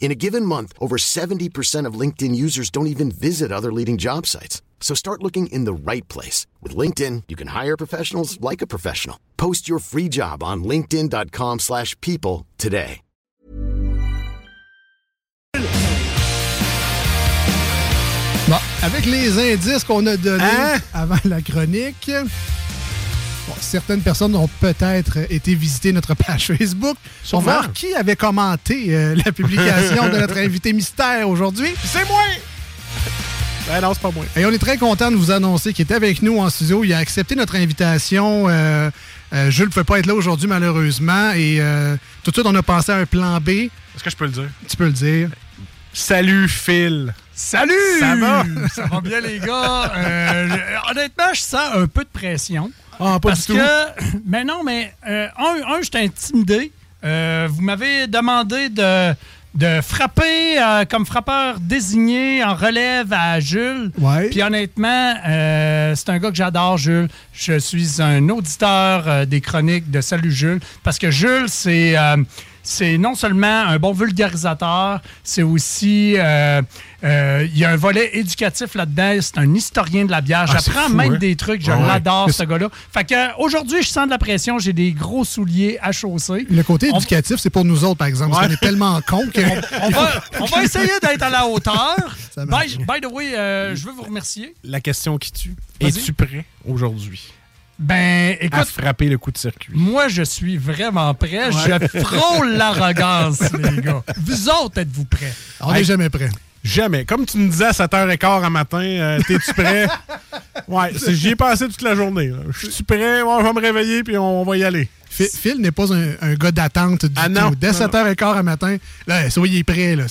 In a given month, over 70% of LinkedIn users don't even visit other leading job sites. So start looking in the right place. With LinkedIn, you can hire professionals like a professional. Post your free job on linkedin.com/people slash people today. Bon, avec les indices qu'on a donnés Hein? avant la chronique, bon, certaines personnes ont peut-être été visiter notre page Facebook pour voir qui avait commenté euh, la publication de notre invité mystère aujourd'hui. C'est moi! Ben non, c'est pas moi. Et on est très content de vous annoncer qu'il est avec nous en studio. Il a accepté notre invitation. Euh, euh, Jules ne pouvait pas être là aujourd'hui, malheureusement. Et euh, tout de suite, on a pensé à un plan B. Est-ce que je peux le dire? Tu peux le dire. Salut, Phil! Salut! Ça va? Ça va bien, les gars. Euh, honnêtement, je sens un peu de pression. Ah, pas parce du tout. que, mais non, mais euh, un, un je suis intimidé. Euh, vous m'avez demandé de, de frapper euh, comme frappeur désigné en relève à Jules. Ouais. Puis honnêtement, euh, c'est un gars que j'adore, Jules. Je suis un auditeur euh, des chroniques de Salut Jules. Parce que Jules, c'est. C'est non seulement un bon vulgarisateur, c'est aussi. euh, euh, il y a un volet éducatif là-dedans. C'est un historien de la bière. Ah, J'apprends même hein? des trucs. Je ouais. l'adore, ce gars-là. Fait que euh, aujourd'hui, je sens de la pression. J'ai des gros souliers à chausser. Le côté On- éducatif, c'est pour nous autres, par exemple. Parce qu'on est tellement cons que. On va, on va essayer d'être à la hauteur. By, by the way, euh, je veux vous remercier. La question qui tue. Es-tu prêt aujourd'hui? Ben, à écoute, frapper le coup de circuit? Moi, je suis vraiment prêt. Je frôle l'arrogance, les gars. Vous autres, êtes-vous prêts? On n'est jamais prêt. Jamais. Comme tu me disais à 7h15 à matin, euh, t'es-tu prêt? ouais, j'y ai passé toute la journée. Je suis prêt, Ouais, je vais me réveiller puis on va y aller. Phil, Phil n'est pas un, un gars d'attente du Ah non, tout. Dès non, non. 7h15 à matin, là, soyez prêts. Là.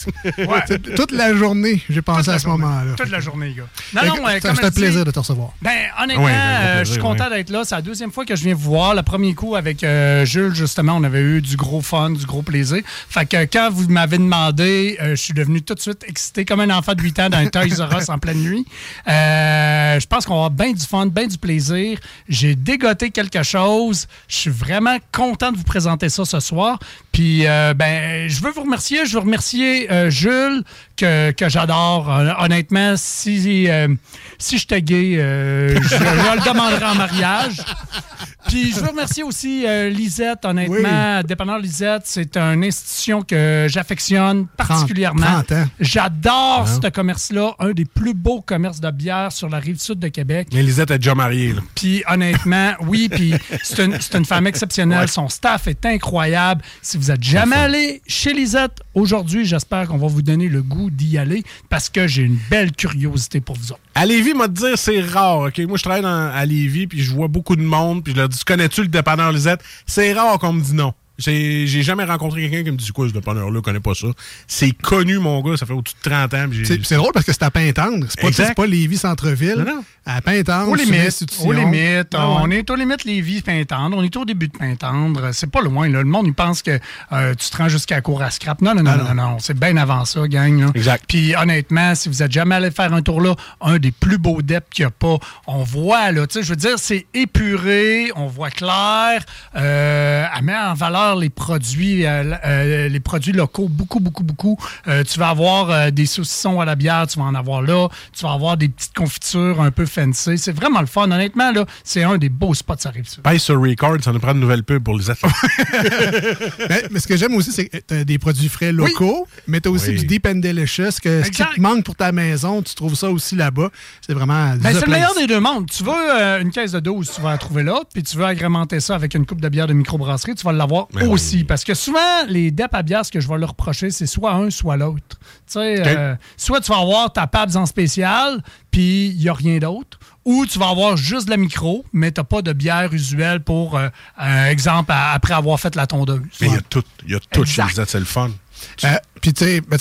Toute la journée, j'ai pensé à ce moment-là. Toute la journée, gars. Non, non, euh, comme un plaisir de te recevoir. Ben, honnêtement, euh, je suis content d'être là. C'est la deuxième fois que je viens vous voir. Le premier coup avec euh, Jules, justement, on avait eu du gros fun, du gros plaisir. Fait que quand vous m'avez demandé, euh, je suis devenu tout de suite excité comme un enfant de 8 ans dans un Toys R Us en pleine nuit. Euh, je pense qu'on va avoir bien du fun, bien du plaisir. J'ai dégoté quelque chose. Je suis vraiment content de vous présenter ça ce soir. Puis, euh, ben, je veux vous remercier. Je veux remercier euh, Jules, que, que j'adore. Hon- Honnêtement, si, euh, si j'étais gay, euh, je, je le demanderais en mariage. Puis, je veux remercier aussi euh, Lisette. Honnêtement, Dépanneur Lisette, c'est une institution que j'affectionne particulièrement. 30 ans. J'adore ce commerce-là, un des plus beaux commerces de bière sur la rive sud de Québec. Mais Lisette est déjà mariée. Là. Puis honnêtement, oui, puis c'est une, une femme exceptionnelle. Son staff est incroyable. Si vous êtes jamais allé chez Lisette aujourd'hui, j'espère qu'on va vous donner le goût d'y aller parce que j'ai une belle curiosité pour vous autres. À Lévis, m'a dire, c'est rare, OK? Moi, je travaille dans- à Lévis, puis je vois beaucoup de monde, puis je leur dis, connais-tu le dépanneur Lisette? C'est rare qu'on me dit non. J'ai j'ai jamais rencontré quelqu'un qui me dit, quoi, ce dépanneur-là, connais pas ça. C'est connu, mon gars, ça fait au-dessus de 30 ans. C'est c'est drôle parce que c'est à Pintendre. C'est pas, pas Lévis Centre-Ville. Non, non. À Pintendre, Aux limites, aux limites. Ah ouais. On est aux limites Lévis, Pintendre. On est au début de Pintendre. C'est pas loin. Là. Le monde, il pense que euh, tu te rends jusqu'à la cour à scrap. Non, non, non, non, non. C'est bien avant ça, gang. là. Exact. Puis honnêtement, si vous êtes jamais allé faire un tour là, un des plus beaux depths qu'il n'y a pas, on voit, là, tu sais, je veux dire, c'est épuré, on voit clair, euh, elle met en valeur les produits, euh, euh, les produits locaux, beaucoup, beaucoup, beaucoup. Euh, tu vas avoir euh, des saucissons à la bière, tu vas en avoir là, tu vas avoir des petites confitures un peu fancy. C'est vraiment le fun. Honnêtement, là, c'est un des beaux spots, ça arrive ça. Paye sur Record, ça nous prend une nouvelle pub pour Lisette. Mais, mais ce que j'aime aussi, c'est que tu as des produits frais locaux, mais tu as aussi Oui. du Deep and Delicious, que ce qui te manque pour ta maison, tu trouves ça aussi là-bas. C'est vraiment. Ben, c'est le meilleur des deux mondes. Tu veux euh, une caisse de 12, tu vas la trouver là, puis tu veux agrémenter ça avec une coupe de bière de microbrasserie, tu vas l'avoir Ben aussi. oui. Parce que souvent, les DEP à bière, ce que je vais leur reprocher, c'est soit un, soit l'autre. Tu sais, euh, soit tu vas avoir ta PABS en spécial, puis il n'y a rien d'autre. Ou tu vas avoir juste de la micro, mais tu n'as pas de bière usuelle pour, euh, un exemple, à- après avoir fait la tondeuse. Mais il y a tout. Il y a tout chez c'est le fun. Euh, Puis, tu sais, ben,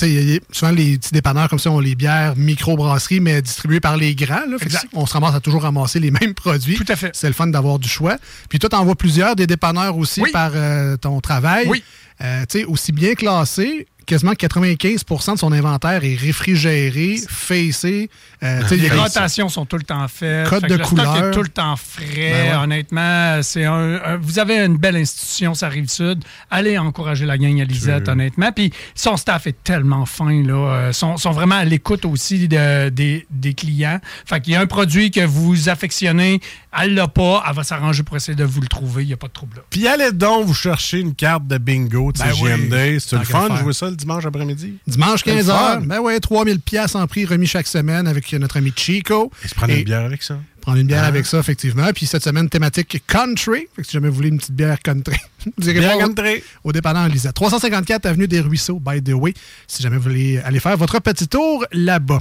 souvent, les petits dépanneurs comme ça ont les bières micro-brasseries, mais distribuées par les grands. Là, Fait que Exact. on se ramasse à toujours ramasser les mêmes produits. Tout à fait. C'est le fun d'avoir du choix. Puis, toi, t'en vois plusieurs des dépanneurs aussi Oui. par euh, ton travail. Oui. Euh, tu sais, aussi bien classé, quasiment 95% de son inventaire est réfrigéré, facé. Euh, Les rotations sont tout le temps faites. Code Fait de le stock couleur. est tout le temps frais. Ben ouais. Honnêtement, c'est un, un- vous avez une belle institution, ça rive sud. Allez encourager la gang à Lisette, honnêtement. Puis son staff est tellement fin, là. Euh, sont, sont vraiment à l'écoute aussi de- des, des clients. Fait qu'il y a un produit que vous affectionnez, elle l'a pas, elle va s'arranger pour essayer de vous le trouver. Il n'y a pas de trouble là. Puis allez donc vous chercher une carte de bingo de Ben CGMD. oui. C'est le fun de jouer ça le dimanche après-midi? Dimanche C'est le 15h. fun. Ben ouais, 3000 pièces en prix remis chaque semaine avec notre ami Chico. Et se prendre Et- une bière avec ça. Prendre une bière Ah. avec ça, effectivement. Puis cette semaine, thématique country. Fait que si jamais vous voulez une petite bière country, vous irez Bière voir au- country. au dépanneur Lisette. 354 Avenue des Ruisseaux, by the way, si jamais vous voulez aller faire votre petit tour là-bas.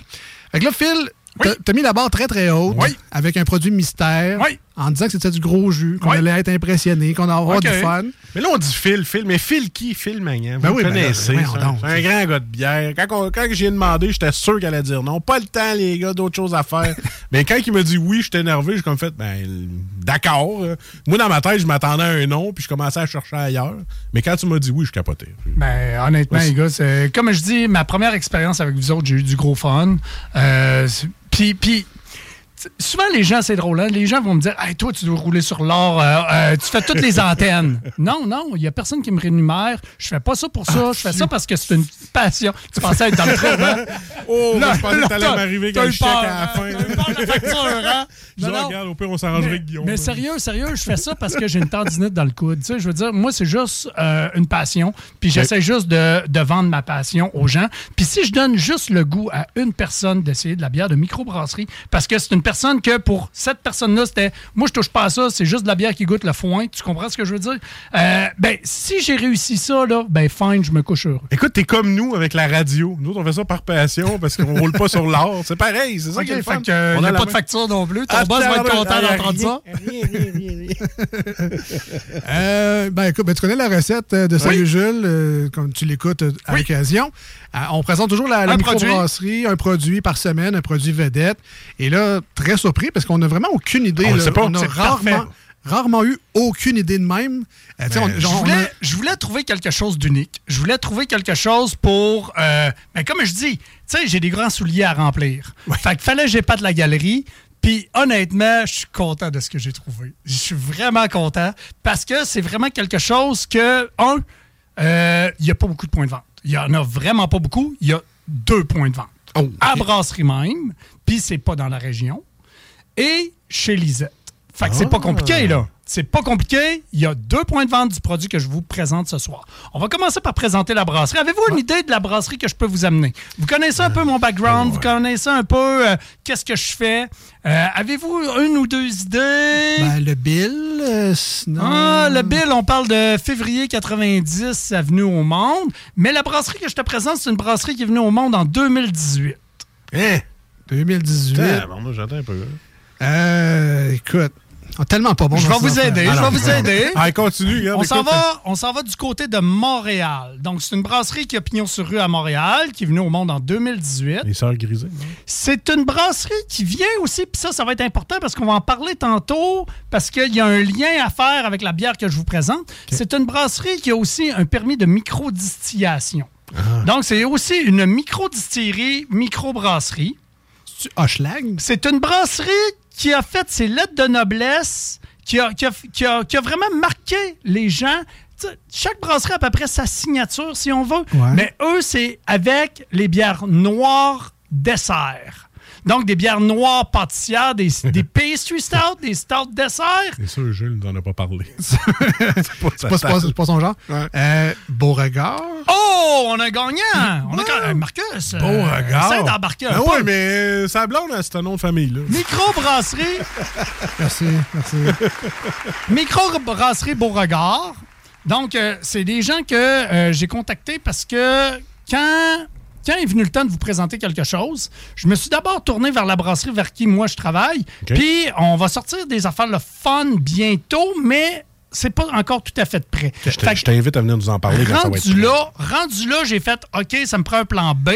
Fait que là, Phil, t'as- t'as mis la barre très, très haute Oui. avec un produit mystère Oui. En disant que c'était du gros jus, qu'on Oui. allait être impressionné, qu'on allait avoir du fun. Mais là, on dit Phil, Phil. Mais Phil qui? Phil Magnan. Vous Ben oui, ben là, connaissez. ben un grand gars de bière. Quand, quand j'ai demandé, j'étais sûr qu'elle allait dire non. Pas le temps, les gars, d'autres choses à faire. Mais quand il m'a dit oui, j'étais énervé. J'ai comme fait, ben, d'accord. Moi, dans ma tête, je m'attendais à un non, puis je commençais à chercher ailleurs. Mais quand tu m'as dit oui, je capotais. Ben, honnêtement, les gars, c'est- comme je dis, ma première expérience avec vous autres, j'ai eu du gros fun. Euh, Puis, puis, souvent, les gens, c'est drôle, hein, les gens vont me dire Hey, toi, tu dois rouler sur l'or, euh, euh, tu fais toutes les antennes. Non, non, il n'y a personne qui me rémunère. Je fais pas ça pour ça. je fais ça parce que c'est une passion. Tu pensais être dans le trou, hein? Oh, Là, je pensais que t'allais m'arriver eu le chèque à la hein? fin. Peur de la facture, hein? Je Non, non. regarde, au pire, on s'arrangerait avec Guillaume. Mais sérieux, sérieux, je fais ça parce que j'ai une tendinite dans le coude. Tu sais, je veux dire, moi, c'est juste euh, une passion. Puis j'essaie juste de, de vendre ma passion aux gens. Puis si je donne juste le goût à une personne d'essayer de la bière de microbrasserie, parce que c'est une personne que pour cette personne-là, c'était moi, je touche pas à ça, c'est juste de la bière qui goûte le foin. Tu comprends ce que je veux dire? Euh, ben, si j'ai réussi ça, là, ben, fine, je me couche heureux. Écoute, t'es comme nous avec la radio. Nous, on fait ça par passion parce qu'on roule pas sur l'or. C'est pareil, c'est ça OK, qui est le fun. que, euh, On y a la pas de facture non plus. Ton Ah, boss va être content ah, d'entendre ça. rien, rien, rien, rien. Euh, ben, écoute, ben, tu connais la recette de Salut Jules, euh, comme tu l'écoutes à Oui. l'occasion. Euh, on présente toujours la, la Un produit. microbrasserie, un produit par semaine, un produit vedette. Et là, très surpris parce qu'on n'a vraiment aucune idée. On là. sait pas, on a rarement, rarement eu aucune idée de même. Euh, Ben, on- Je a- voulais, je voulais trouver quelque chose d'unique. Je voulais trouver quelque chose pour. euh, ben, comme je dis, j'ai des grands souliers à remplir. Fait qu'il fallait que j'ai pas de la galerie. Puis honnêtement, je suis content de ce que j'ai trouvé. Je suis vraiment content parce que c'est vraiment quelque chose que, un, euh, il n'y a pas beaucoup de points de vente. Il y en a vraiment pas beaucoup. Il y a deux points de vente. Oh. À brasserie même, puis c'est pas dans la région. Et chez Lisette. Fait que c'est pas compliqué, là. C'est pas compliqué. Il y a deux points de vente du produit que je vous présente ce soir. On va commencer par présenter la brasserie. Avez-vous une idée de la brasserie que je peux vous amener? Vous connaissez un peu mon background, vous connaissez un peu euh, qu'est-ce que je fais? Euh, Avez-vous une ou deux idées? ben, le bill, euh, sinon. Ah, le bill, on parle de février 90, ça venu au monde. Mais la brasserie que je te présente, c'est une brasserie qui est venue au monde en 2018. Hein? 2018. Ah, bon, moi, j'attends un peu. Euh, écoute, est tellement pas bon Je vais vous aider, je Alors, vais vous aider. Ah, continue, regarde. On s'en va, on s'en va du côté de Montréal. Donc, c'est une brasserie qui a pignon sur rue à Montréal, qui est venue au monde en 2018. Les sœurs grisées. C'est une brasserie qui vient aussi, puis ça, ça va être important parce qu'on va en parler tantôt, parce qu'il y a un lien à faire avec la bière que je vous présente. C'est une brasserie qui a aussi un permis de microdistillation. Donc, c'est aussi une microdistillerie, microbrasserie. C'est une brasserie qui a fait ses lettres de noblesse, qui a, qui a- qui a- qui a vraiment marqué les gens. Chaque brasserie a à peu près sa signature, si on veut. Ouais. Mais eux, c'est avec les bières noires dessert. Donc, des bières noires pâtissières, des, des pastry stout, des stout dessert. C'est sûr, Jules nous en a pas parlé. c'est pas pas, pas- son genre. Ouais. Euh, Beauregard. Oh, on a gagnant! On a gagné. Marcus, Bon regard. essaie d'embarquer un Ben ouais, mais sa blonde, hein, c'est un nom de famille, là. Microbrasserie, Merci, merci. microbrasserie Beauregard. Donc, euh, c'est des gens que euh, j'ai contactés parce que quand, quand est venu le temps de vous présenter quelque chose, je me suis d'abord tourné vers la brasserie vers qui moi je travaille. Puis, on va sortir des affaires le fun bientôt, mais c'est pas encore tout à fait prêt. Je Fait que- je t'invite à venir nous en parler quand ça va être rendu prêt. là, rendu là, j'ai fait OK, ça me prend un plan B.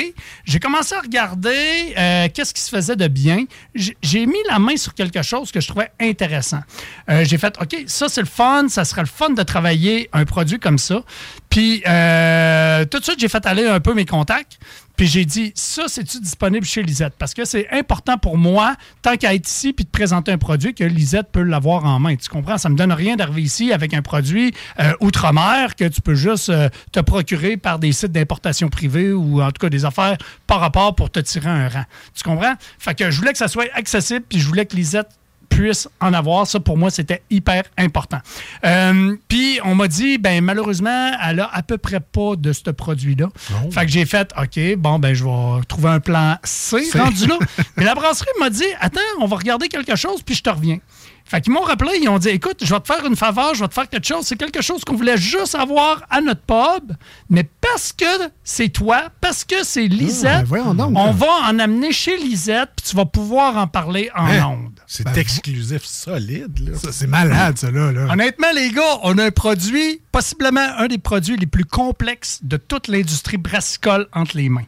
J'ai commencé à regarder euh, qu'est-ce qui se faisait de bien. J'ai- J'ai mis la main sur quelque chose que je trouvais intéressant. Euh, j'ai fait OK, ça c'est le fun, ça serait le fun de travailler un produit comme ça. Puis euh, tout de suite, j'ai fait aller un peu mes contacts. Puis j'ai dit, ça, c'est-tu disponible chez Lisette? Parce que c'est important pour moi, tant qu'à être ici puis de présenter un produit, que Lisette peut l'avoir en main. Tu comprends? Ça me donne rien d'arriver ici avec un produit euh, outre-mer que tu peux juste euh, te procurer par des sites d'importation privée ou en tout cas des affaires par rapport pour te tirer un rang. Tu comprends? Fait que je voulais que ça soit accessible puis je voulais que Lisette puisse en avoir. Ça, pour moi, c'était hyper important. Euh, Puis, on m'a dit, ben malheureusement, elle a à peu près pas de ce produit-là. Fait que j'ai fait, OK, bon, ben je vais trouver un plan C, rendu là. Mais la brasserie m'a dit, attends, on va regarder quelque chose, puis je te reviens. Fait qu'ils m'ont rappelé, ils ont dit, écoute, je vais te faire une faveur, je vais te faire quelque chose. C'est quelque chose qu'on voulait juste avoir à notre pub, mais parce que c'est toi, parce que c'est Lisette, ben voyons donc. on va en amener chez Lisette, puis tu vas pouvoir en parler en Hein? ondes. C'est exclusif solide, là. Ça, c'est malade, ça, là. là. Honnêtement, les gars, on a un produit, possiblement un des produits les plus complexes de toute l'industrie brassicole entre les mains.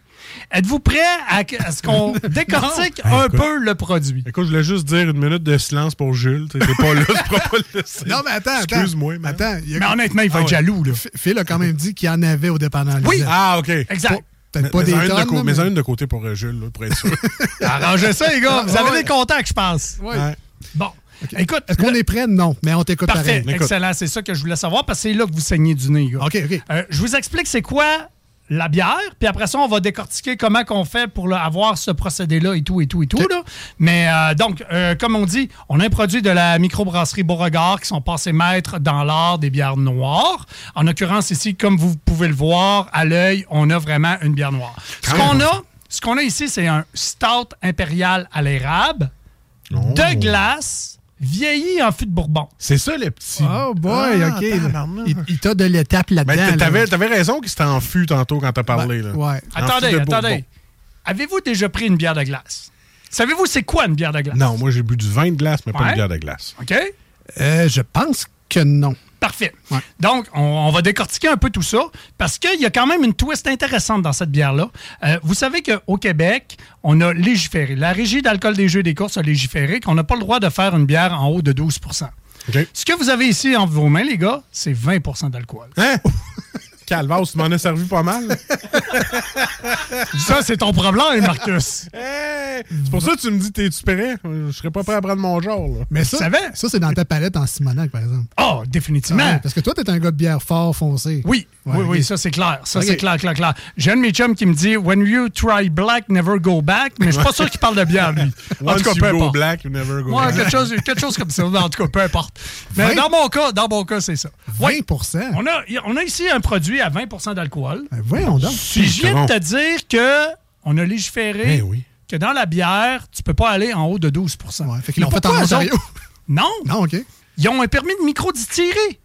Êtes-vous prêts à, à ce qu'on décortique Non. un Écoute. peu le produit? Écoute, je voulais juste dire une minute de silence pour Jules. T'es pas là, tu pourras pas le laisser. Non, mais attends, attends. Excuse-moi, man. Attends. il y a- Mais honnêtement, il va Ah être ouais. jaloux, là. Phil a quand même dit qu'il y en avait au dépendant Oui. Ah, OK. Exact. Peut-être pas Mais- des de tonnes, là, Mais une de côté pour euh, Jules, là, pour être sûr. Arrangez ça, les gars. Vous Ah, avez ouais. des contacts, je pense. Ouais. Ouais. Bon. Écoute, Est-ce qu'on est prêt? Non, mais on t'écoute Parfait, pareil. excellent. C'est ça que je voulais savoir parce que c'est là que vous saignez du nez, gars. OK, OK. Euh, je vous explique c'est quoi la bière, puis après ça, on va décortiquer comment qu'on fait pour là, avoir ce procédé-là et tout, et tout, et tout. là. Mais euh, donc, euh, comme on dit, on a un produit de la microbrasserie Beauregard qui sont passés maîtres dans l'art des bières noires. En l'occurrence, ici, comme vous pouvez le voir à l'œil, on a vraiment une bière noire. Ce qu'on a, ce qu'on a ici, c'est un stout impérial à l'érable de glace vieilli en fût de bourbon. C'est ça, le petit. Oh boy, Ah, OK. Il, il t'a de l'étape là-dedans. Ben, là. t'avais, t'avais raison qu'il s'était en fût tantôt quand t'as parlé. là. Ouais. En Attendez, attendez. Avez-vous déjà pris une bière de glace? Savez-vous c'est quoi une bière de glace? Non, moi j'ai bu du vin de glace, mais pas une bière de glace. OK? Euh, je pense que non. Parfait. Ouais. Donc, on, on va décortiquer un peu tout ça parce qu'il y a quand même une twist intéressante dans cette bière-là. Euh, vous savez qu'au Québec, on a légiféré. La Régie d'alcool des jeux et des courses a légiféré qu'on n'a pas le droit de faire une bière en haut de 12 OK? Ce que vous avez ici en vos mains, les gars, c'est 20% d'alcool. Hein? Calvados, tu m'en as servi pas mal. Ça, c'est ton problème, Marcus. Hey! C'est pour ça que tu me dis, t'es-tu prêt? Je serais pas prêt à prendre mon genre. Là. Mais ça, Tu savais? ça c'est dans ta palette en Simonac, par exemple. Oh, définitivement. Ouais, parce que toi, t'es un gars de bière fort foncé. Oui, Ouais, oui, oui, ça c'est clair. Ça c'est clair, clair, clair. J'ai un de mes chums qui me dit When you try black, never go back. Mais je suis pas sûr qu'il parle de bière, lui. En Once tout cas, you peu go importe. black, you never go Ouais, back. quelque chose, quelque chose comme ça. En tout cas, peu importe. Mais dans mon cas, dans mon cas, c'est ça. 20 Oui, on a, on a ici un produit à 20% d'alcool. Ben, voyons donc. Puis je viens de te dire que on a légiféré Ben oui. que dans la bière, tu peux pas aller en haut de 12 Ouais, fait qu'ils l'ont fait en Ontario. Non, Non, OK. ils ont un permis de micro-distillerie.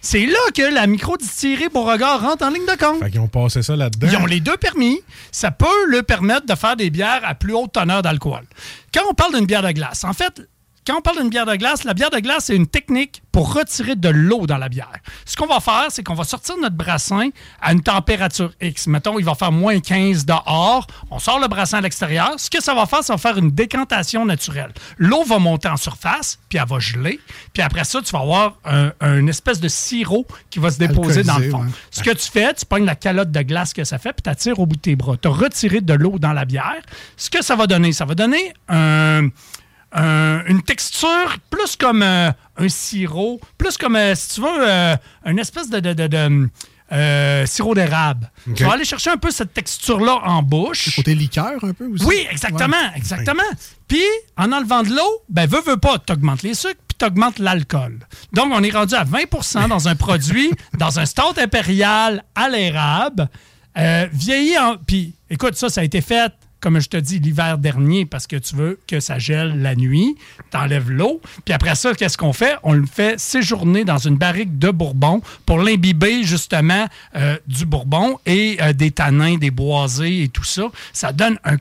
C'est là que la micro-distillerie Beauregard rentre en ligne de compte. Fait qu'ils ont passé ça là-dedans. Ils ont les deux permis. Ça peut leur permettre de faire des bières à plus haute teneur d'alcool. Quand on parle d'une bière de glace, en fait, quand on parle d'une bière de glace, la bière de glace, c'est une technique pour retirer de l'eau dans la bière. Ce qu'on va faire, c'est qu'on va sortir notre brassin à une température X. Mettons, il va faire moins 15 dehors. On sort le brassin à l'extérieur. Ce que ça va faire, ça va faire une décantation naturelle. L'eau va monter en surface, puis elle va geler. Puis après ça, tu vas avoir un, un espèce de sirop qui va se déposer dans le fond. ouais. Ce que tu fais, tu pognes la calotte de glace que ça fait, puis tu tires au bout de tes bras. Tu as retiré de l'eau dans la bière. Ce que ça va donner, ça va donner un- un- une texture plus comme euh, un sirop, plus comme, euh, si tu veux, euh, une espèce de, de- de- de, euh, sirop d'érable. Tu vas aller chercher un peu cette texture-là en bouche. Côté liqueur, un peu aussi? Oui, exactement, exactement. Puis, en enlevant de l'eau, ben, veux, veux pas, t'augmentes les sucres, puis t'augmentes l'alcool. Donc, on est rendu à 20% dans un produit, dans un stout impérial à l'érable, vieilli en... Puis, écoute, ça, ça a été fait comme je te dis, l'hiver dernier, parce que tu veux que ça gèle la nuit, t'enlèves l'eau, puis après ça, qu'est-ce qu'on fait? On le fait séjourner dans une barrique de bourbon pour l'imbiber justement euh, du bourbon et euh, des tanins, des boisés et tout ça. Ça donne un,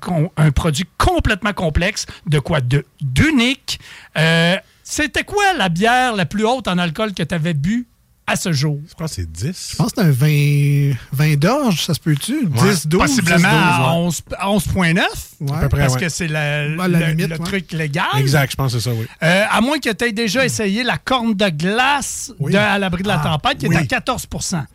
produit complètement complexe, de quoi d'unique. Euh, C'était quoi la bière la plus haute en alcool que tu avais bu? À ce jour? Je pense que c'est 10. Je pense que c'est un 20, 20 d'orge, ça se peut-tu? 10, 12? Possiblement 10, 12, à ouais. 11 à 11.9. Ouais. À peu près, Parce ouais. que c'est la- le, limite, le ouais. truc légal. Exact, je pense que c'est ça, oui. Euh, à moins que tu aies déjà essayé la corne de glace Oui. de À l'abri de la Ah, tempête, qui oui. est à 14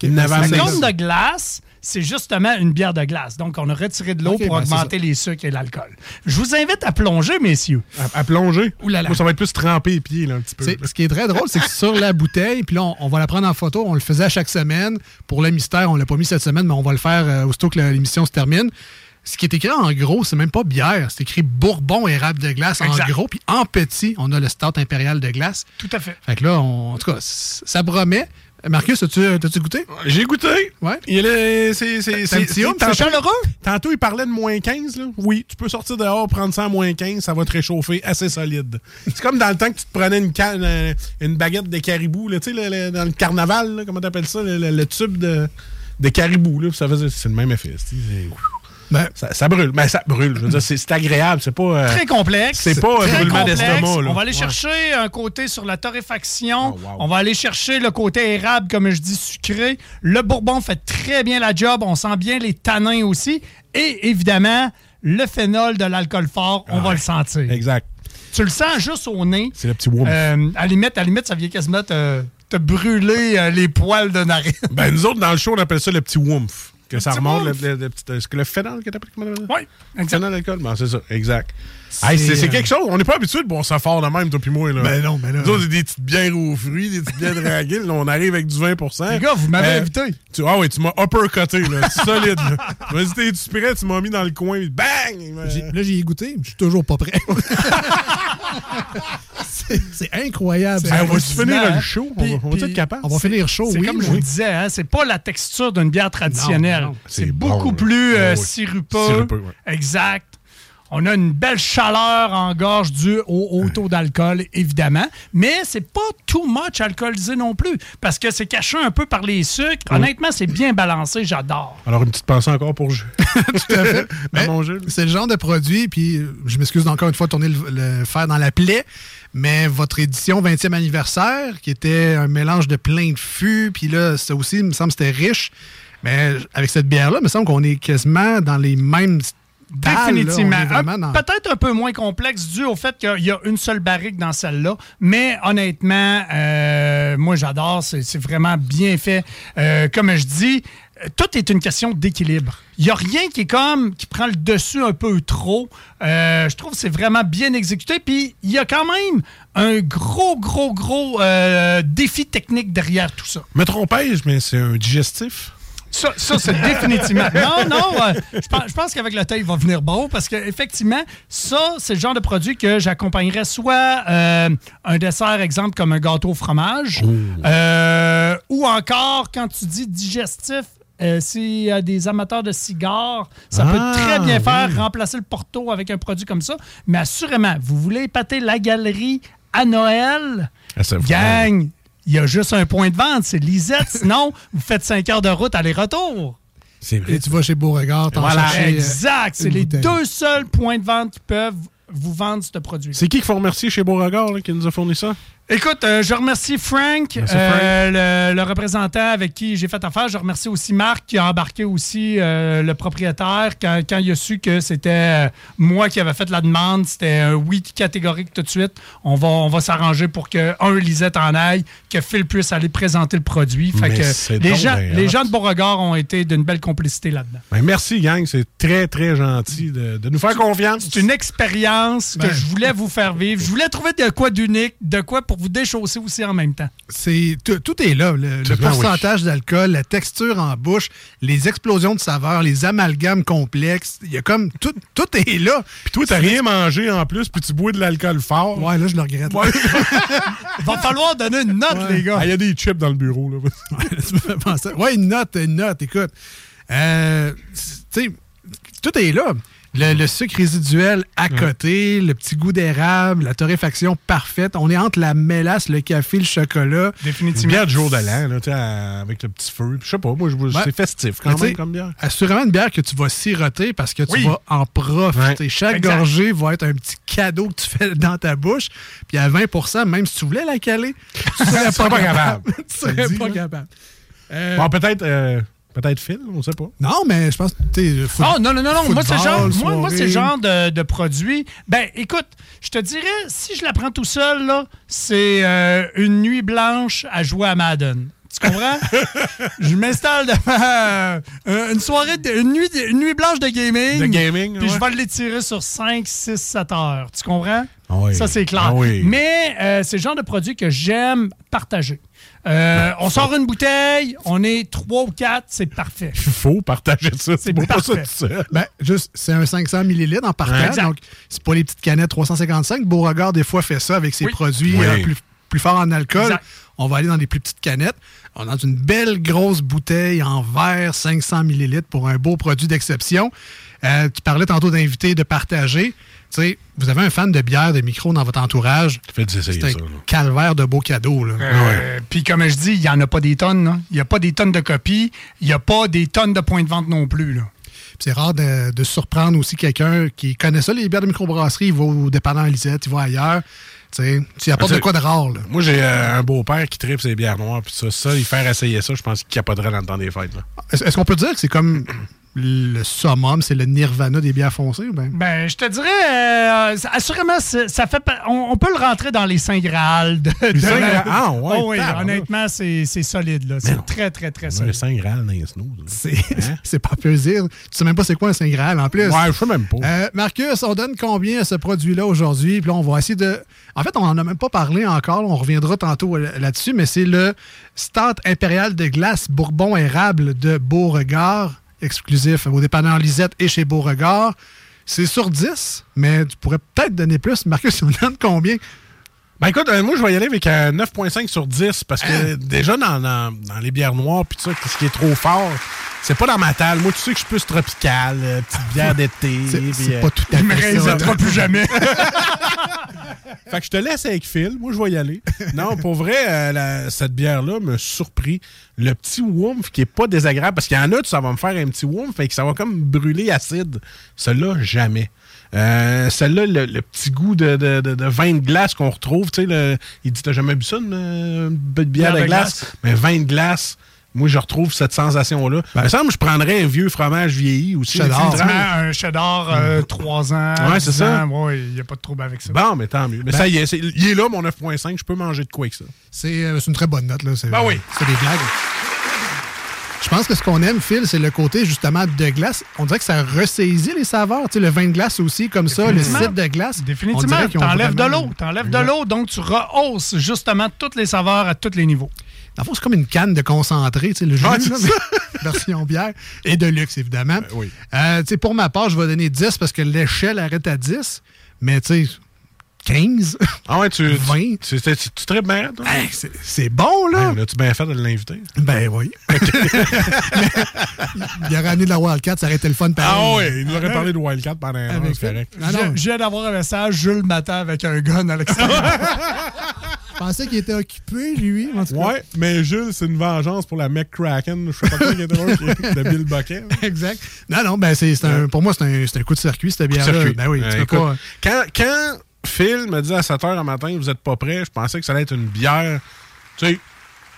Il n'avait La corne de glace, c'est justement une bière de glace. Donc, on a retiré de l'eau pour ben, augmenter les sucres et l'alcool. Je vous invite à plonger, messieurs. À, à plonger? Ouh là là. Moi, ça va être plus tremper les pieds, là, un petit peu. C'est- Ce qui est très drôle, c'est que sur la bouteille, puis là, on, on va la prendre en photo. On le faisait à chaque semaine. Pour le mystère, on l'a pas mis cette semaine, mais on va le faire euh, aussitôt que la- l'émission se termine. Ce qui est écrit en gros, c'est même pas bière. C'est écrit Bourbon érable de glace Exact. en gros. Puis en petit, on a le Stout impérial de glace. Tout à fait. Fait que là, on- en tout cas, ça promet. Marcus, as-tu as-tu goûté? J'ai goûté. Ouais. Il est, c'est, chaleureux? Tantôt, il parlait de moins 15. Là. Oui, tu peux sortir dehors, prendre ça à moins 15, ça va te réchauffer assez solide. C'est comme dans le temps que tu te prenais une, canne, euh, une baguette de caribou, là, tu sais, le- le- dans le carnaval, là, comment t'appelles ça, le, tube de, de caribou. Là, ça faisait, c'est le même effet. c'est- Ben, Ça, ça brûle. Mais ça brûle. Je veux dire, c'est, agréable. C'est pas. euh, Très complexe. c'est pas un Très brûlement d'estomac. On va aller Ouais. chercher un côté sur la torréfaction. Oh, wow. On va aller chercher le côté érable, comme je dis, sucré. Le bourbon fait très bien la job. On sent bien les tanins aussi. Et évidemment, le phénol de l'alcool fort, on va le sentir. Exact. Tu le sens juste au nez. C'est le petit woum. Euh, à, la limite, à la limite, ça vient quasiment te, te brûler euh, les poils de narine. Ben, nous autres, dans le show, on appelle ça le petit woomf. Que ça remonte, le, le- le petit- est-ce que le phénol que t'appelles comment t'appelles ça? Oui, exact. Phénol d'alcool? Ben, c'est ça, exact. Hey, c'est, euh, quelque chose. On n'est pas habitué de boire ça fort de même, toi puis moi. Là. Ben non, ben là- Nous autres, c'est des petites bières aux fruits, des petites bières draguées. Là, on arrive avec du 20% Les gars, vous m'avez Euh, invité. Tu, ah oui, tu m'as uppercuté, là. Solide. là. Dit, t'es-tu prêt? Tu m'as mis dans le coin. puis Bang! j'ai- là, j'y ai goûté. Je suis toujours pas prêt. c'est incroyable. On hallucinant, finir hein? le show? On va- on va-tu puis- être capable? On va finir chaud, oui. comme je oui. vous disais, hein, c'est pas la texture d'une bière traditionnelle. C'est beaucoup bon, plus euh, Ouais, ouais. sirupeux. Sirupeux, ouais. Exact. On a une belle chaleur en gorge due au haut taux d'alcool, évidemment. Mais c'est pas too much alcoolisé non plus. Parce que c'est caché un peu par les sucres. Honnêtement, c'est bien balancé, j'adore. Alors, une petite pensée encore pour Jules. Tout à fait. Mais. C'est le genre de produit, puis euh, je m'excuse d'encore une fois de tourner le, le fer dans la plaie, mais votre édition 20e anniversaire, qui était un mélange de plein de fûts, puis là, ça aussi, il me semble, c'était riche. Mais avec cette bière-là, il me semble qu'on est quasiment dans les mêmes est Définitivement. Peut-être un peu moins complexe dû au fait qu'il y a une seule barrique dans celle-là. Mais honnêtement, euh, moi j'adore. C'est vraiment bien fait. Euh, comme je dis, tout est une question d'équilibre. Il n'y a rien qui est comme qui prend le dessus un peu trop. Euh, je trouve que c'est vraiment bien exécuté. Puis il y a quand même un gros, gros, gros euh, défi technique derrière tout ça. Me trompais-je, mais c'est un digestif? Ça, ça, c'est définitivement. Non, non, euh, je pense, je pense qu'avec le temps, il va venir bon parce qu'effectivement, ça, c'est le genre de produit que j'accompagnerais soit euh, un dessert, exemple, comme un gâteau au fromage, euh, ou encore, quand tu dis digestif, euh, s'il y a des amateurs de cigares, ça Ah, peut très bien faire oui. remplacer le porto avec un produit comme ça. Mais assurément, vous voulez épater la galerie à Noël, Ah, gang, il y a juste un point de vente, c'est Lisette. Sinon, vous faites 5 heures de route aller-retour. C'est vrai. Et tu vas chez Beauregard, t'en Voilà. chercher, euh, Exact. C'est les bouteille. deux seuls points de vente qui peuvent vous vendre ce produit. C'est qui qu'il faut remercier chez Beauregard là, qui nous a fourni ça? Écoute, euh, je remercie Frank, euh, le, le représentant avec qui j'ai fait affaire. Je remercie aussi Marc qui a embarqué aussi euh, le propriétaire quand, quand il a su que c'était moi qui avais fait la demande. C'était un oui catégorique tout de suite. On va, on va s'arranger pour que, un, Lisette en aille, que Phil puisse aller présenter le produit. Fait que les, gens, les de Beauregard ont été d'une belle complicité là-dedans. Ben, merci, gang. C'est très, très gentil de, de nous faire confiance. C'est une expérience que Ben. je voulais vous faire vivre. Je voulais trouver de quoi d'unique, de quoi pour vous déchausser aussi en même temps. C'est tout, tout est là. Le, le Tout- ah oui. pourcentage d'alcool, la texture en bouche, les explosions de saveurs, les amalgames complexes. Il y a comme tout, tout est là. Puis toi, t'as rien mangé en plus, puis tu bois de l'alcool fort. Ouais, là, je le regrette. Ouais. Va falloir donner une note, Ouais. les gars. Ah, Il y a des chips dans le bureau. Là. Ouais, une note, une note, écoute. Euh, tu sais, tout est là. Le, le sucre résiduel à côté, le petit goût d'érable, la torréfaction parfaite. On est entre la mélasse, le café, le chocolat. Définitivement. bière de jour de l'an, tu avec le petit feu. Je sais pas, moi, je- Ouais. c'est festif quand tu même comme bière. Assurément une bière que tu vas siroter parce que tu Oui. vas en profiter. Ouais. Chaque Exact. gorgée va être un petit cadeau que tu fais dans ta bouche. Puis à 20% même si tu voulais la caler, tu serais serais pas capable. tu Ça le serais pas capable. Euh, Bon, peut-être euh, peut-être Phil, on sait pas. Non, mais je pense que foot- Oh non, non, non, non. Moi, c'est le genre, moi, moi, genre de, de produit. Ben, écoute, je te dirais, si je la prends tout seul, là, c'est euh, une nuit blanche à jouer à Madden. Tu comprends? je m'installe devant euh, une soirée, de- une, nuit, une nuit blanche de gaming. De gaming, Puis je vais l'étirer sur 5, 6, 7 heures. Tu comprends? Ah oui. Ça, c'est clair. Ah oui. Mais euh, c'est le genre de produit que j'aime partager. Euh, on sort une bouteille, on est trois ou quatre, c'est parfait. Il faut partager ça. C'est C'est pas ça tout seul. Ben, juste, c'est un 500 ml en partant. Exact. Donc, c'est pas les petites canettes 355. Beauregard, des fois, fait ça avec ses Oui. produits Oui. euh, plus, plus forts en alcool. Exact. On va aller dans des plus petites canettes. On est dans une belle grosse bouteille en verre, 500 ml pour un beau produit d'exception. Euh, tu parlais tantôt d'inviter, de partager. Tu sais, vous avez un fan de bière, de micro dans votre entourage. Faites essayer C'est ça. un là. calvaire de beaux cadeaux. Là. Euh, Puis comme je dis, il n'y en a pas des tonnes. Il n'y a pas des tonnes de copies. Il n'y a pas des tonnes de points de vente non plus. Là. C'est rare de, de surprendre aussi quelqu'un qui connaît ça, les bières de microbrasserie. Il va au dépanneur Lisette, il va ailleurs. Tu sais, tu apportes de quoi de rare. Là. Moi, j'ai euh, un beau-père qui tripe ses bières noires. Puis ça, ça, il faire essayer ça, je pense qu'il capoterait dans le temps des fêtes. Est-ce qu'on peut dire que c'est comme le summum, c'est le nirvana des bières foncées? ou Ben? Ben, je te dirais, euh, assurément, ça fait, on, on peut le rentrer dans les Saint Graal. De, de Saint? Ah, ouais, Oh oui, honnêtement, c'est c'est solide. là. C'est très, très, très Le solide. Saint Graal dans les snooze, là. C'est Hein? c'est pas plaisir. Tu sais même pas c'est quoi un Saint Graal en plus. Ouais, je sais même pas. Euh, Marcus, on donne combien à ce produit-là aujourd'hui? Puis là, on va essayer de. En fait, on en a même pas parlé encore. On reviendra tantôt là- là-dessus, mais c'est le Stout impérial de glace Bourbon érable de Beauregard, exclusif au dépanneur Lisette et chez Beauregard. C'est sur 10, mais tu pourrais peut-être donner plus. Marcus, tu me donnes combien? Ben écoute, euh, moi je vais y aller avec un 9.5 sur 10 parce que Hein? déjà dans, dans, dans les bières noires puis tout ça, ce qui est trop fort, c'est pas dans ma table. Moi tu sais que je suis plus tropical, euh, petite bière d'été. C'est euh, pas tout à me fait ça. réalisera plus jamais. Fait que je te laisse avec Phil. Moi, je vais y aller. Non, pour vrai, euh, la- cette bière-là me surpris. Le petit woof qui est pas désagréable, parce qu'il y en a, ça va me faire un petit woof, fait que ça va comme brûler acide. Celle-là, jamais. Euh, Celle-là, le, le petit goût de, de, de- de vin de glace qu'on retrouve, tu sais, il dit, t'as jamais bu ça, une, euh, une bière de glace? glace. Mais vin de glace, moi, je retrouve cette sensation-là. Il me semble que je prendrais un vieux fromage vieilli aussi. Cheddar. un cheddar, euh, 3 ans. Ouais, c'est 10 ça. Ouais, il n'y a pas de trouble avec ça. Bon, mais tant mieux. Mais ça y est, il est là, mon 9.5. Je peux manger de quoi avec ça? C'est euh, une très bonne note. Là. C'est, Ben oui. C'est des blagues. Je pense que ce qu'on aime, Phil, c'est le côté justement de glace. On dirait que ça ressaisit les saveurs. Tu sais, le vin de glace aussi, comme ça, le cidre de glace. Définitivement, t'enlèves de vraiment- l'eau. T'enlèves de l'eau, donc tu rehausses justement toutes les saveurs à tous les niveaux. Dans le fond, c'est comme une canne de concentré, tu sais, le jus, là, ça. version bière. Et de luxe, évidemment. Ben oui. Euh, tu sais, pour ma part, je vais donner 10 parce que l'échelle arrête à 10. Mais tu sais, 15. Ah ouais, tu. 20. Tu, tu, tu, tu tripes bien, toi? Hey, c'est, bon, là. Ben, As-tu bien fait de l'inviter? Ben oui. il aurait amené de la Wildcat, ça aurait été le fun pareil. Ah ouais, il nous aurait parlé de Wildcat pendant un an, c'est correct. Ah non, Je- Je viens d'avoir un message, Jules m'attend avec un gun à l'extérieur. Je pensais qu'il était occupé, lui. En tout cas. Ouais, mais Jules, c'est une vengeance pour la McCracken. Je sais pas quoi qui est drôle, qui est de Bill Bucket. Exact. Non, non, ben c'est, un, pour moi, c'est un, c'est un coup de circuit, cette bière-là. Circuit. Ben oui, Euh, tu peux écoute, pas... Quand, quand Phil me dit à 7 h le matin, vous êtes pas prêt, je pensais que ça allait être une bière, tu sais,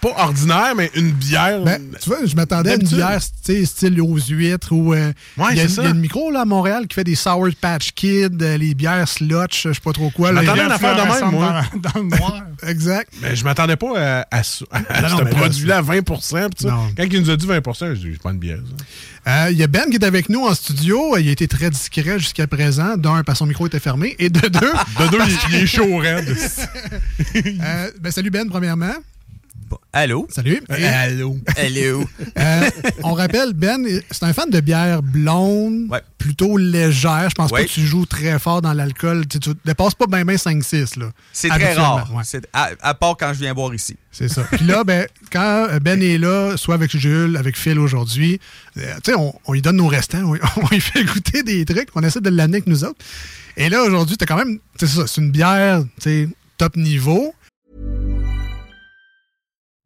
pas ordinaire, mais une bière. Ben, tu vois, je m'attendais à une bière tu sais, style aux huîtres ou. euh, Ouais, il y a, c'est ça. il y a une micro là, à Montréal qui fait des Sour Patch Kids, euh, les bières Slotch, je sais pas trop quoi. là. m'attendais à une affaire de même, moi. Dans, dans le noir. Exact. Mais je m'attendais pas à, à ce, à produit-là à 20 pis ça. Non. Quand il nous a dit 20% je dis, c'est pas une bière. Euh, Il y a Ben qui est avec nous en studio. Il a été très discret jusqu'à présent. D'un, parce que son micro était fermé. Et de deux, De deux, il, il est chaud raide. euh, ben, salut Ben, premièrement. Allô? Salut. Euh, Allô? Allô? euh, on rappelle, Ben, c'est un fan de bière blonde, Ouais. plutôt légère. Je pense Ouais. pas que tu joues très fort dans l'alcool. Tu, tu dépasses pas bien bien 5-6. là. C'est très rare. ouais. À, à part quand je viens boire ici. C'est ça. Puis là, ben, quand Ben est là, soit avec Jules, avec Phil aujourd'hui, euh, tu sais, on, on lui donne nos restants, on, on lui fait goûter des trucs, on essaie de l'amener avec nous autres. Et là, aujourd'hui, t'as quand même, c'est ça, c'est une bière, tu sais, top niveau.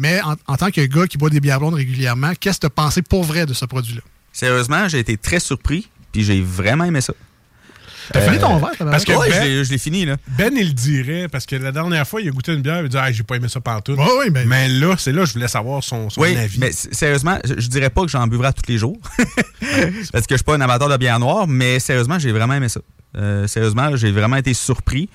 Mais en, en tant que gars qui boit des bières blondes régulièrement, qu'est-ce que tu as pensé pour vrai de ce produit-là? Sérieusement, j'ai été très surpris, puis j'ai vraiment aimé ça. T'as fini ton verre, parce que- Ouais, Ben- je l'ai- fini, là. Ben, il le dirait, parce que la dernière fois, il a goûté une bière, il a dit Ah, j'ai pas aimé ça partout. Ouais, ouais, ben- Mais là, c'est là, je voulais savoir son, son Oui, avis. mais sérieusement, je, je dirais pas que j'en buvrai tous les jours. parce que je suis pas un amateur de bière noire, mais sérieusement, j'ai vraiment aimé ça. Euh, sérieusement, j'ai vraiment été surpris.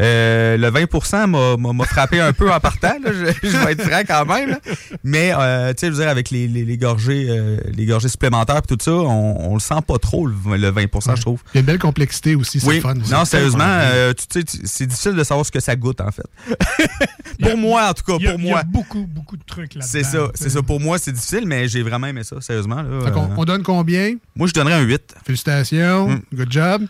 Euh, le 20 m'a- m'a m'a frappé un peu en partant, là, je, je vais être franc quand même. là. Mais, euh, tu sais, je veux dire, avec les, les, les gorgées, euh, les gorgées supplémentaires et tout ça, on, on le sent pas trop, le, le 20 je trouve. Il y a une belle complexité aussi, c'est Oui, fun. non, sérieusement, euh, tu sais, tu- c'est difficile de savoir ce que ça goûte, en fait. Pour moi, en tout cas, pour il y a moi. beaucoup, beaucoup de trucs là-dedans. C'est ça, c'est ça. Pour moi, c'est difficile, mais j'ai vraiment aimé ça, sérieusement. Là, Fait qu'on- Euh, on donne combien? moi, je donnerais un 8. Félicitations, Mm. good job.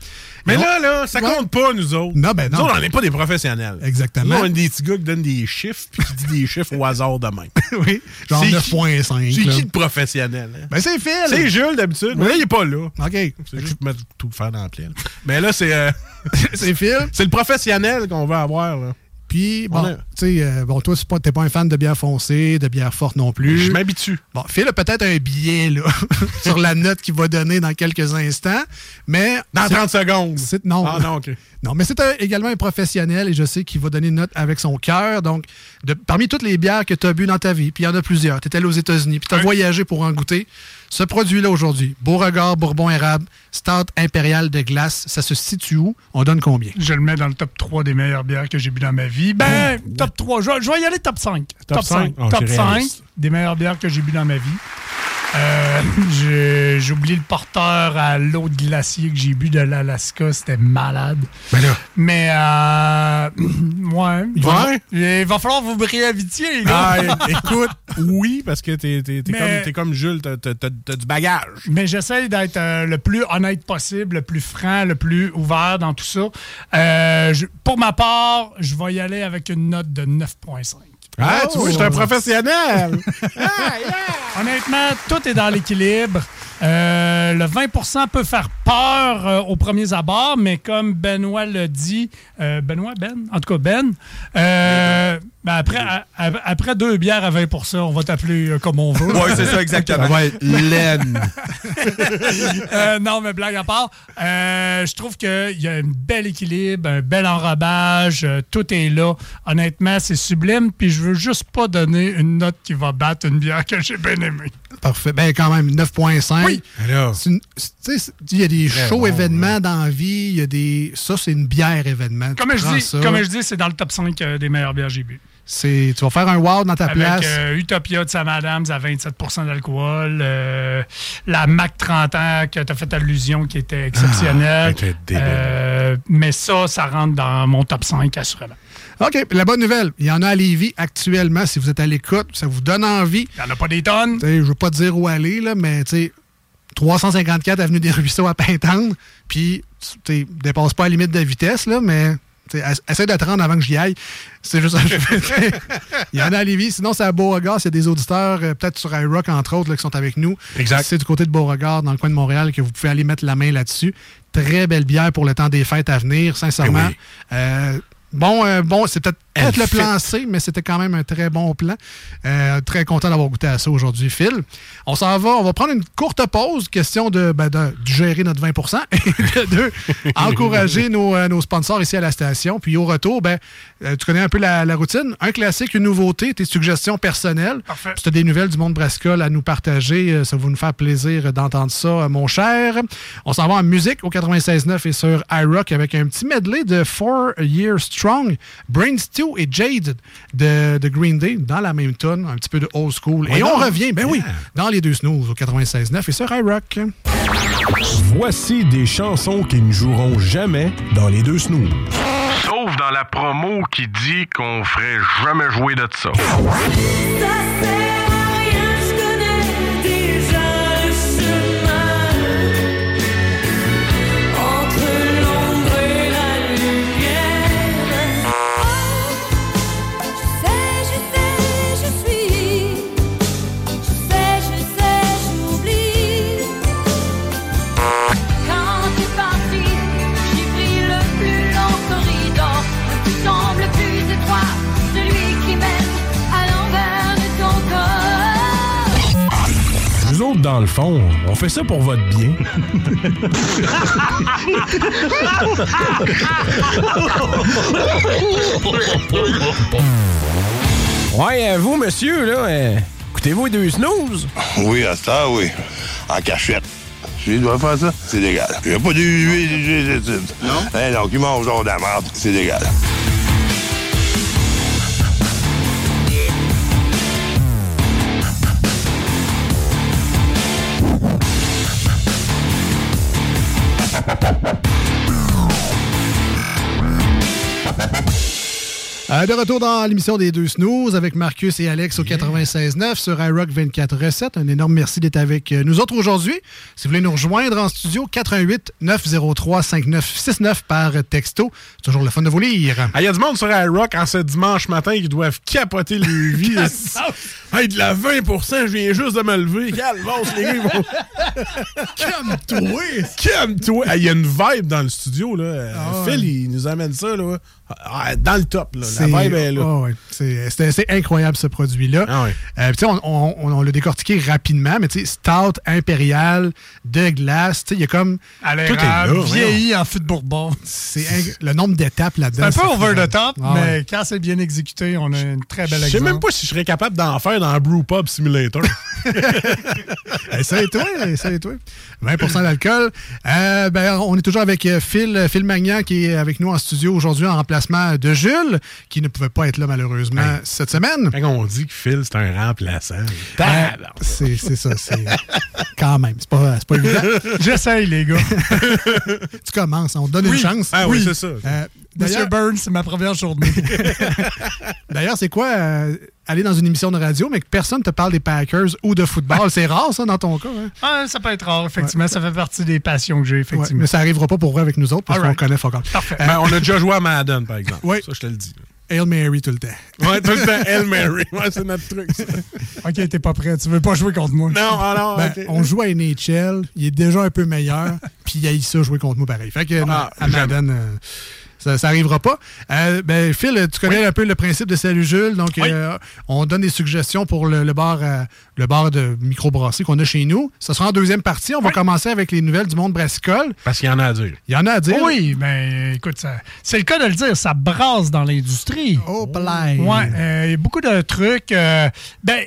Mais là, là, ça Ouais. compte pas, nous autres. Non, ben non. Nous autres, on n'est pas des professionnels. Exactement. Nous, on est des petits gars qui donnent des chiffres puis qui disent des chiffres au hasard de même. oui, genre C'est qui- 9.5. C'est qui le professionnel? hein? Ben c'est Phil! C'est Jules, d'habitude. Mais là, il est pas là. OK. C'est juste mettre tout le faire dans la plaie. là. Mais là, c'est euh, c'est Phil. c'est le professionnel qu'on veut avoir. Là. Puis, bon, On a- tu sais, euh, bon, toi, pas- t'es pas un fan de bière foncée, de bière forte non plus. Je m'habitue. Bon, Phil a peut-être un billet, là, sur la note qu'il va donner dans quelques instants, mais... Dans c'est- 30 secondes. non. Ah non, OK. Non, mais c'est également un professionnel et je sais qu'il va donner une note avec son cœur. Donc, de- parmi toutes les bières que tu as bu dans ta vie, puis il y en a plusieurs, tu étais allé aux États-Unis, puis tu as voyagé pour en goûter, ce produit-là aujourd'hui, Beauregard Bourbon Érable, Stout Impérial de glace, ça se situe où? On donne combien? Je le mets dans le top 3 des meilleures bières que j'ai bu dans ma vie. Ben, top 3. Je, je vais y aller top 5. Top 5? Oh, top c'est 5 réaliste. des meilleures bières que j'ai bu dans ma vie. Euh, j'ai oublié le porteur à l'eau de glacier que j'ai bu de l'Alaska. C'était malade. Ben là. Mais, euh, ouais. Il va, Ouais? il va falloir vous réhabituer, les gars. Ah, écoute, oui, parce que t'es t'es- t'es Mais- comme, t'es comme Jules, t'as t'as- t'as- du bagage. Mais j'essaie d'être euh, le plus honnête possible, le plus franc, le plus ouvert dans tout ça. Euh, je- pour ma part, je vais y aller avec une note de 9.5. Ah, tu vois, je suis un professionnel. Honnêtement, tout est dans l'équilibre. Euh, le 20% peut faire peur euh, aux premiers abords, mais comme Benoît l'a dit, euh, Benoît, Ben, en tout cas Ben, euh, ben après, à- après deux bières à 20 on va t'appeler euh, comme on veut. Oui, c'est ça, exactement. va être laine. Euh, non, mais blague à part, euh, je trouve qu'il y a un bel équilibre, un bel enrobage, euh, tout est là. Honnêtement, c'est sublime, puis je veux juste pas donner une note qui va battre une bière que j'ai bien aimée. Parfait. Ben, quand même, 9.5. Oui. Tu sais, Il y a des shows bon, événements dans la vie, il y a des. Ça, c'est une bière événement. Comme je, dis, ça, comme je dis, c'est dans le top 5 euh, des meilleures bières que j'ai bu. C'est- Tu vas faire un wow dans ta Avec place. euh, Utopia de Sam Adams à 27% d'alcool, euh, la Mac 30 ans que tu as fait allusion qui était exceptionnelle. Ah. Euh, mais ça, ça rentre dans mon top 5 assurément. OK, la bonne nouvelle, il y en a à Lévis actuellement. Si vous êtes à l'écoute, ça vous donne envie. Il n'y en a pas des tonnes. Je veux pas dire où aller, là, mais tu sais, 354 Avenue des Ruisseaux à Pintendre, puis tu dépasse pas la limite de vitesse, là, mais tu t'sais, ess- essaie de te rendre avant que j'y aille. C'est juste ça que je fais. Il y en a à Lévis. Sinon, c'est à Beauregard. Il y a des auditeurs, euh, peut-être sur iRock, entre autres, là, qui sont avec nous. Exact. C'est du côté de Beauregard, dans le coin de Montréal, que vous pouvez aller mettre la main là-dessus. Très belle bière pour le temps des fêtes à venir, sincèrement. Eh oui. Euh, Bon, euh, bon c'est peut-être peut-être le plan C, mais c'était quand même un très bon plan. Euh, très content d'avoir goûté à ça aujourd'hui, Phil. On s'en va, on va prendre une courte pause, question de, ben, de, de gérer notre 20% et de deux, encourager nos, euh, nos sponsors ici à la station. Puis au retour, ben, euh, tu connais un peu la, la routine. Un classique, une nouveauté, tes suggestions personnelles. Parfait. Si tu as des nouvelles du monde brassicole à nous partager, ça va nous faire plaisir d'entendre ça, mon cher. On s'en va en musique au 96.9 et sur iRock avec un petit medley de Four Years Strong, Brain Et Jade de, de Green Day dans la même tonne, un petit peu de old school. Ouais, et on revient, ben oui, dans les deux snooze au 96.9 et sur iRock. Voici des chansons qui ne joueront jamais dans les deux snooze. Sauf dans la promo qui dit qu'on ferait jamais jouer de ça. Fond, on fait ça pour votre bien. Ouais, euh, vous, monsieur, là, euh, écoutez-vous les deux snooze? Oui, à ça, oui. En cachette. Je dois faire ça, c'est légal. Il n'y a pas d'huile. Non? Eh non, qui mange genre de la merde, c'est légal. Euh, de retour dans l'émission des deux snooze avec Marcus et Alex au 96.9 sur iRock 24 recettes. Un énorme merci d'être avec euh, nous autres aujourd'hui. Si vous voulez nous rejoindre en studio, 88 903 5969 par texto. C'est toujours le fun de vous lire. Ah, Il y a du monde sur iRock en ce dimanche matin qui doivent capoter le vie. Hey, de la 20% je viens juste de me lever. Calvance, les gars, ils vont. Calme-toi! Calme-toi! Ah, Il y a une vibe dans le studio, là. Ah Phil, ouais. il nous amène ça, là. Ah, dans le top, là. C'est- La vibe est là. Ah ouais. C'est c'est- c'est incroyable ce produit-là. Ah ouais. Euh, on, on- on- on l'a décortiqué rapidement, mais tu sais, stout, impérial, de glace, tu sais, il y a comme. À Tout est là, vieilli en fût de bourbon. C'est le nombre d'étapes C'est là-dedans. un peu over the top, Ah mais ouais. quand c'est bien exécuté, on a une très belle Je sais exemple. même pas si je serais capable d'en faire dans Brew Pub Simulator. Essaye-toi, essaye-toi. 20% d'alcool. Euh, ben, on est toujours avec euh, Phil, Phil Magnan qui est avec nous en studio aujourd'hui en remplacement de Jules, qui ne pouvait pas être là malheureusement Hey. cette semaine. Quand on dit que Phil, c'est un remplaçant. Euh, c'est c'est ça, c'est quand même, c'est pas, c'est pas évident. J'essaye, les gars. tu commences, on te donne Oui. une chance. Ah oui, c'est ça. Euh, Monsieur D'ailleurs, Burns, c'est ma première journée. d'ailleurs, c'est quoi euh, aller dans une émission de radio, mais que personne te parle des Packers ou de football? C'est rare, ça, dans ton cas. hein? Ah, ça peut être rare, effectivement. Ça fait partie des passions que j'ai, Ouais, effectivement. mais ça arrivera pas pour vrai avec nous autres, parce qu'on connaît fuck all. Parfait. Ben, on a déjà joué à Madden, par exemple. Oui. Ça, je te le dis. Hail Mary tout le temps. Ouais, tout le temps, El Mary. Ouais, c'est notre truc, ça. OK, t'es pas prêt. Tu veux pas jouer contre moi? Non, alors, Ben, ok. On joue à NHL, il est déjà un peu meilleur, puis il a ça jouer contre moi pareil. Fait que non, Ah, à Madden, euh, ça, ça arrivera pas. Euh, ben, Phil, tu connais un peu le principe de Salut Jules, donc Oui. euh, on donne des suggestions pour le, le bar, euh, le bar de microbrasserie qu'on a chez nous. Ce sera en deuxième partie. On va commencer avec les nouvelles du monde brassicole. Parce qu'il y en a à dire. Il y en a à dire. Oui, mais écoute, ça- c'est le cas de le dire, ça brasse dans l'industrie. Oh, play. Ouais, euh, il y a beaucoup de trucs. euh, ben,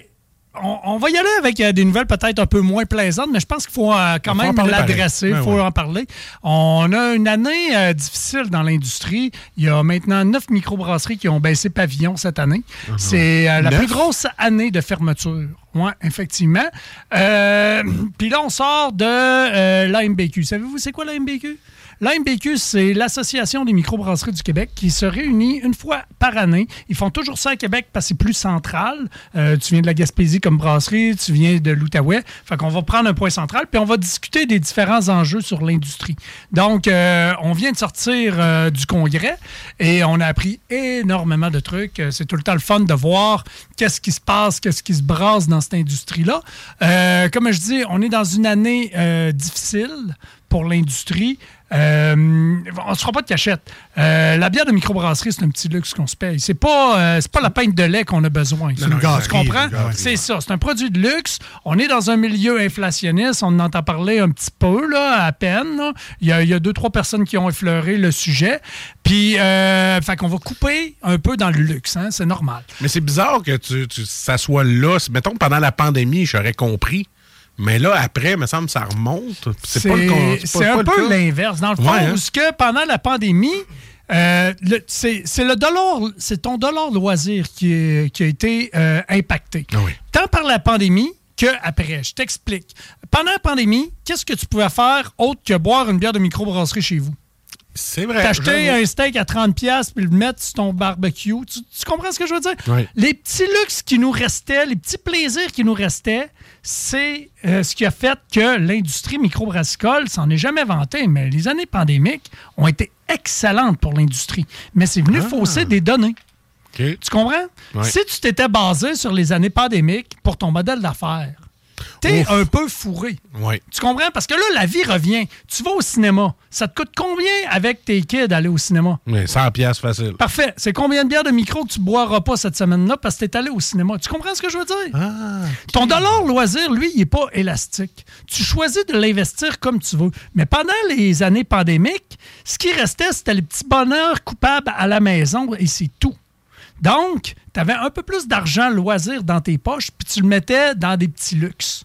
on, on va y aller avec euh, des nouvelles peut-être un peu moins plaisantes, mais je pense qu'il faut euh, quand Il faut en même l'adresser, il pareil. faut Ouais, en parler. On a une année euh, difficile dans l'industrie. Il y a maintenant neuf microbrasseries qui ont baissé pavillon cette année. C'est euh, la Neuf? plus grosse année de fermeture. Oui, effectivement. Puis là, on sort de l'AMBQ. Savez-vous c'est quoi l'AMBQ? L'AMBQ, c'est l'Association des microbrasseries du Québec qui se réunit une fois par année. Ils font toujours ça à Québec parce que c'est plus central. Euh, tu viens de la Gaspésie comme brasserie, tu viens de l'Outaouais. Fait qu'on va prendre un point central, puis on va discuter des différents enjeux sur l'industrie. Donc, euh, on vient de sortir euh, du congrès et on a appris énormément de trucs. C'est tout le temps le fun de voir qu'est-ce qui se passe, qu'est-ce qui se brasse dans cette industrie-là. Comme je dis, on est dans une année difficile pour l'industrie. Euh, on ne se fera pas de cachette. Euh, la bière de microbrasserie, c'est un petit luxe qu'on se paye. C'est pas, euh, pas la pinte de lait qu'on a besoin. C'est une tu comprends? C'est ça. C'est un produit de luxe. On est dans un milieu inflationniste. On en entend parler un petit peu, là, à peine. là. Il y, a, il y a deux, trois personnes qui ont effleuré le sujet. Puis, euh, fait qu'on va couper un peu dans le luxe. hein. C'est normal. Mais c'est bizarre que tu, tu- ça soit là. Mettons, pendant la pandémie, j'aurais compris. Mais là, après, il me semble que ça remonte. C'est un peu l'inverse. Dans le fond, Ouais, hein? que pendant la pandémie, euh, c'est le dollar, c'est ton dollar loisir qui, est- qui a été euh, impacté. Ah Tant par la pandémie que après. Je t'explique. Pendant la pandémie, qu'est-ce que tu pouvais faire autre que boire une bière de microbrasserie chez vous? C'est vrai. T'acheter un steak à 30$ piastres puis le mettre sur ton barbecue. Tu, tu comprends ce que je veux dire? Oui. Les petits luxes qui nous restaient, les petits plaisirs qui nous restaient, c'est euh, ce qui a fait que l'industrie microbrassicole s'en est jamais vantée. Mais les années pandémiques ont été excellentes pour l'industrie. Mais c'est venu fausser des données. Tu comprends? Ouais. Si tu t'étais basé sur les années pandémiques pour ton modèle d'affaires, t'es Ouf. un peu fourré. Ouais. Tu comprends? Parce que là, la vie revient. Tu vas au cinéma. Ça te coûte combien avec tes kids d'aller au cinéma? Mais 100 pièces facile. Parfait. C'est combien de bières de micro que tu boiras pas cette semaine-là parce que t'es allé au cinéma? Tu comprends ce que je veux dire? Ton dollar loisir, lui, il n'est pas élastique. Tu choisis de l'investir comme tu veux. Mais pendant les années pandémiques, ce qui restait, c'était les petits bonheurs coupables à la maison et c'est tout. Donc, tu avais un peu plus d'argent loisir dans tes poches, puis tu le mettais dans des petits luxes.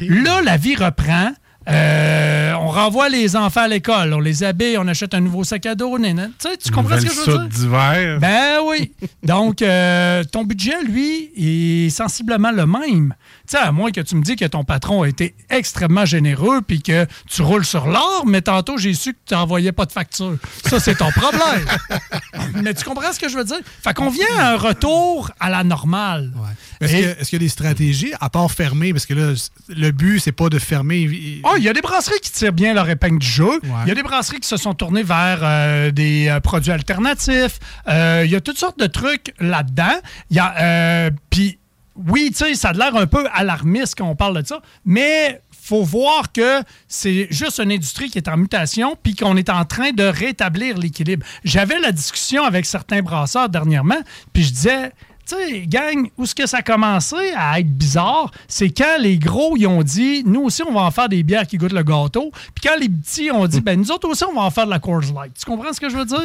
Là, la vie reprend. Euh, on renvoie les enfants à l'école, on les habille, on achète un nouveau sac à dos. nan, nan. Tu sais, tu comprends ce que je veux dire? d'hiver. Ben oui. Donc, euh, ton budget, lui, est sensiblement le même. Tu sais, à moins que tu me dis que ton patron a été extrêmement généreux puis que tu roules sur l'or, mais tantôt, j'ai su que tu n'envoyais pas de facture. Ça, c'est ton problème. mais tu comprends ce que je veux dire? Fait qu'on vient à un retour à la normale. Est-ce Et- que- est-ce qu'il y a des stratégies, à part fermer, parce que là, le but, c'est pas de fermer. Oh, il y a des brasseries qui tirent bien leur épingle du jeu. Il y a des brasseries qui se sont tournées vers euh, des euh, produits alternatifs. Euh, Il y a toutes sortes de trucs là-dedans. Il y a. Puis, oui, tu sais, ça a l'air un peu alarmiste quand on parle de ça, mais faut voir que c'est juste une industrie qui est en mutation puis qu'on est en train de rétablir l'équilibre. J'avais la discussion avec certains brasseurs dernièrement, puis je disais, tu sais, gang, où est-ce que ça a commencé à être bizarre, c'est quand les gros, ils ont dit, nous aussi, on va en faire des bières qui goûtent le gâteau. Puis quand les petits ont dit, ben nous autres aussi, on va en faire de la Coors Light. Tu comprends ce que je veux dire?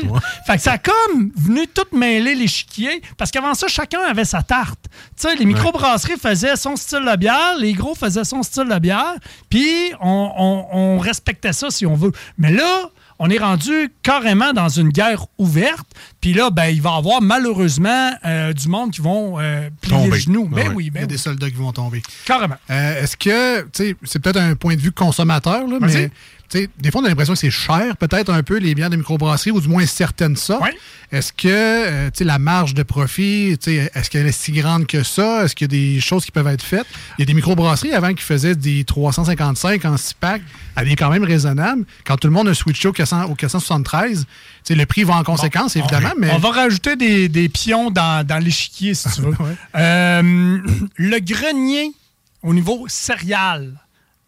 Fait que ça a comme venu tout mêler l'échiquier, parce qu'avant ça, chacun avait sa tarte. Tu sais, les microbrasseries faisaient son style de bière, les gros faisaient son style de bière, puis on, on- on respectait ça si on veut. Mais là, on est rendu carrément dans une guerre ouverte. Puis là, ben, il va y avoir malheureusement euh, du monde qui vont euh, plier le genou. Ben oui, ben Il y a oui. des soldats qui vont tomber. Carrément. Euh, Est-ce que, tu sais, c'est peut-être un point de vue consommateur, là, mais des fois, on a l'impression que c'est cher, peut-être un peu, les bières de microbrasserie, ou du moins certaines ça. Est-ce que, euh, la marge de profit, est-ce qu'elle est si grande que ça? Est-ce qu'il y a des choses qui peuvent être faites? Il y a des microbrasseries avant qui faisaient des 355 en 6 packs, à des quand même raisonnables. Quand tout le monde a switché au, 400 au 473, tu sais, le prix va en conséquence, évidemment, mais... On va rajouter des, des pions dans, dans l'échiquier, si tu veux. Euh, le grenier, au niveau céréales,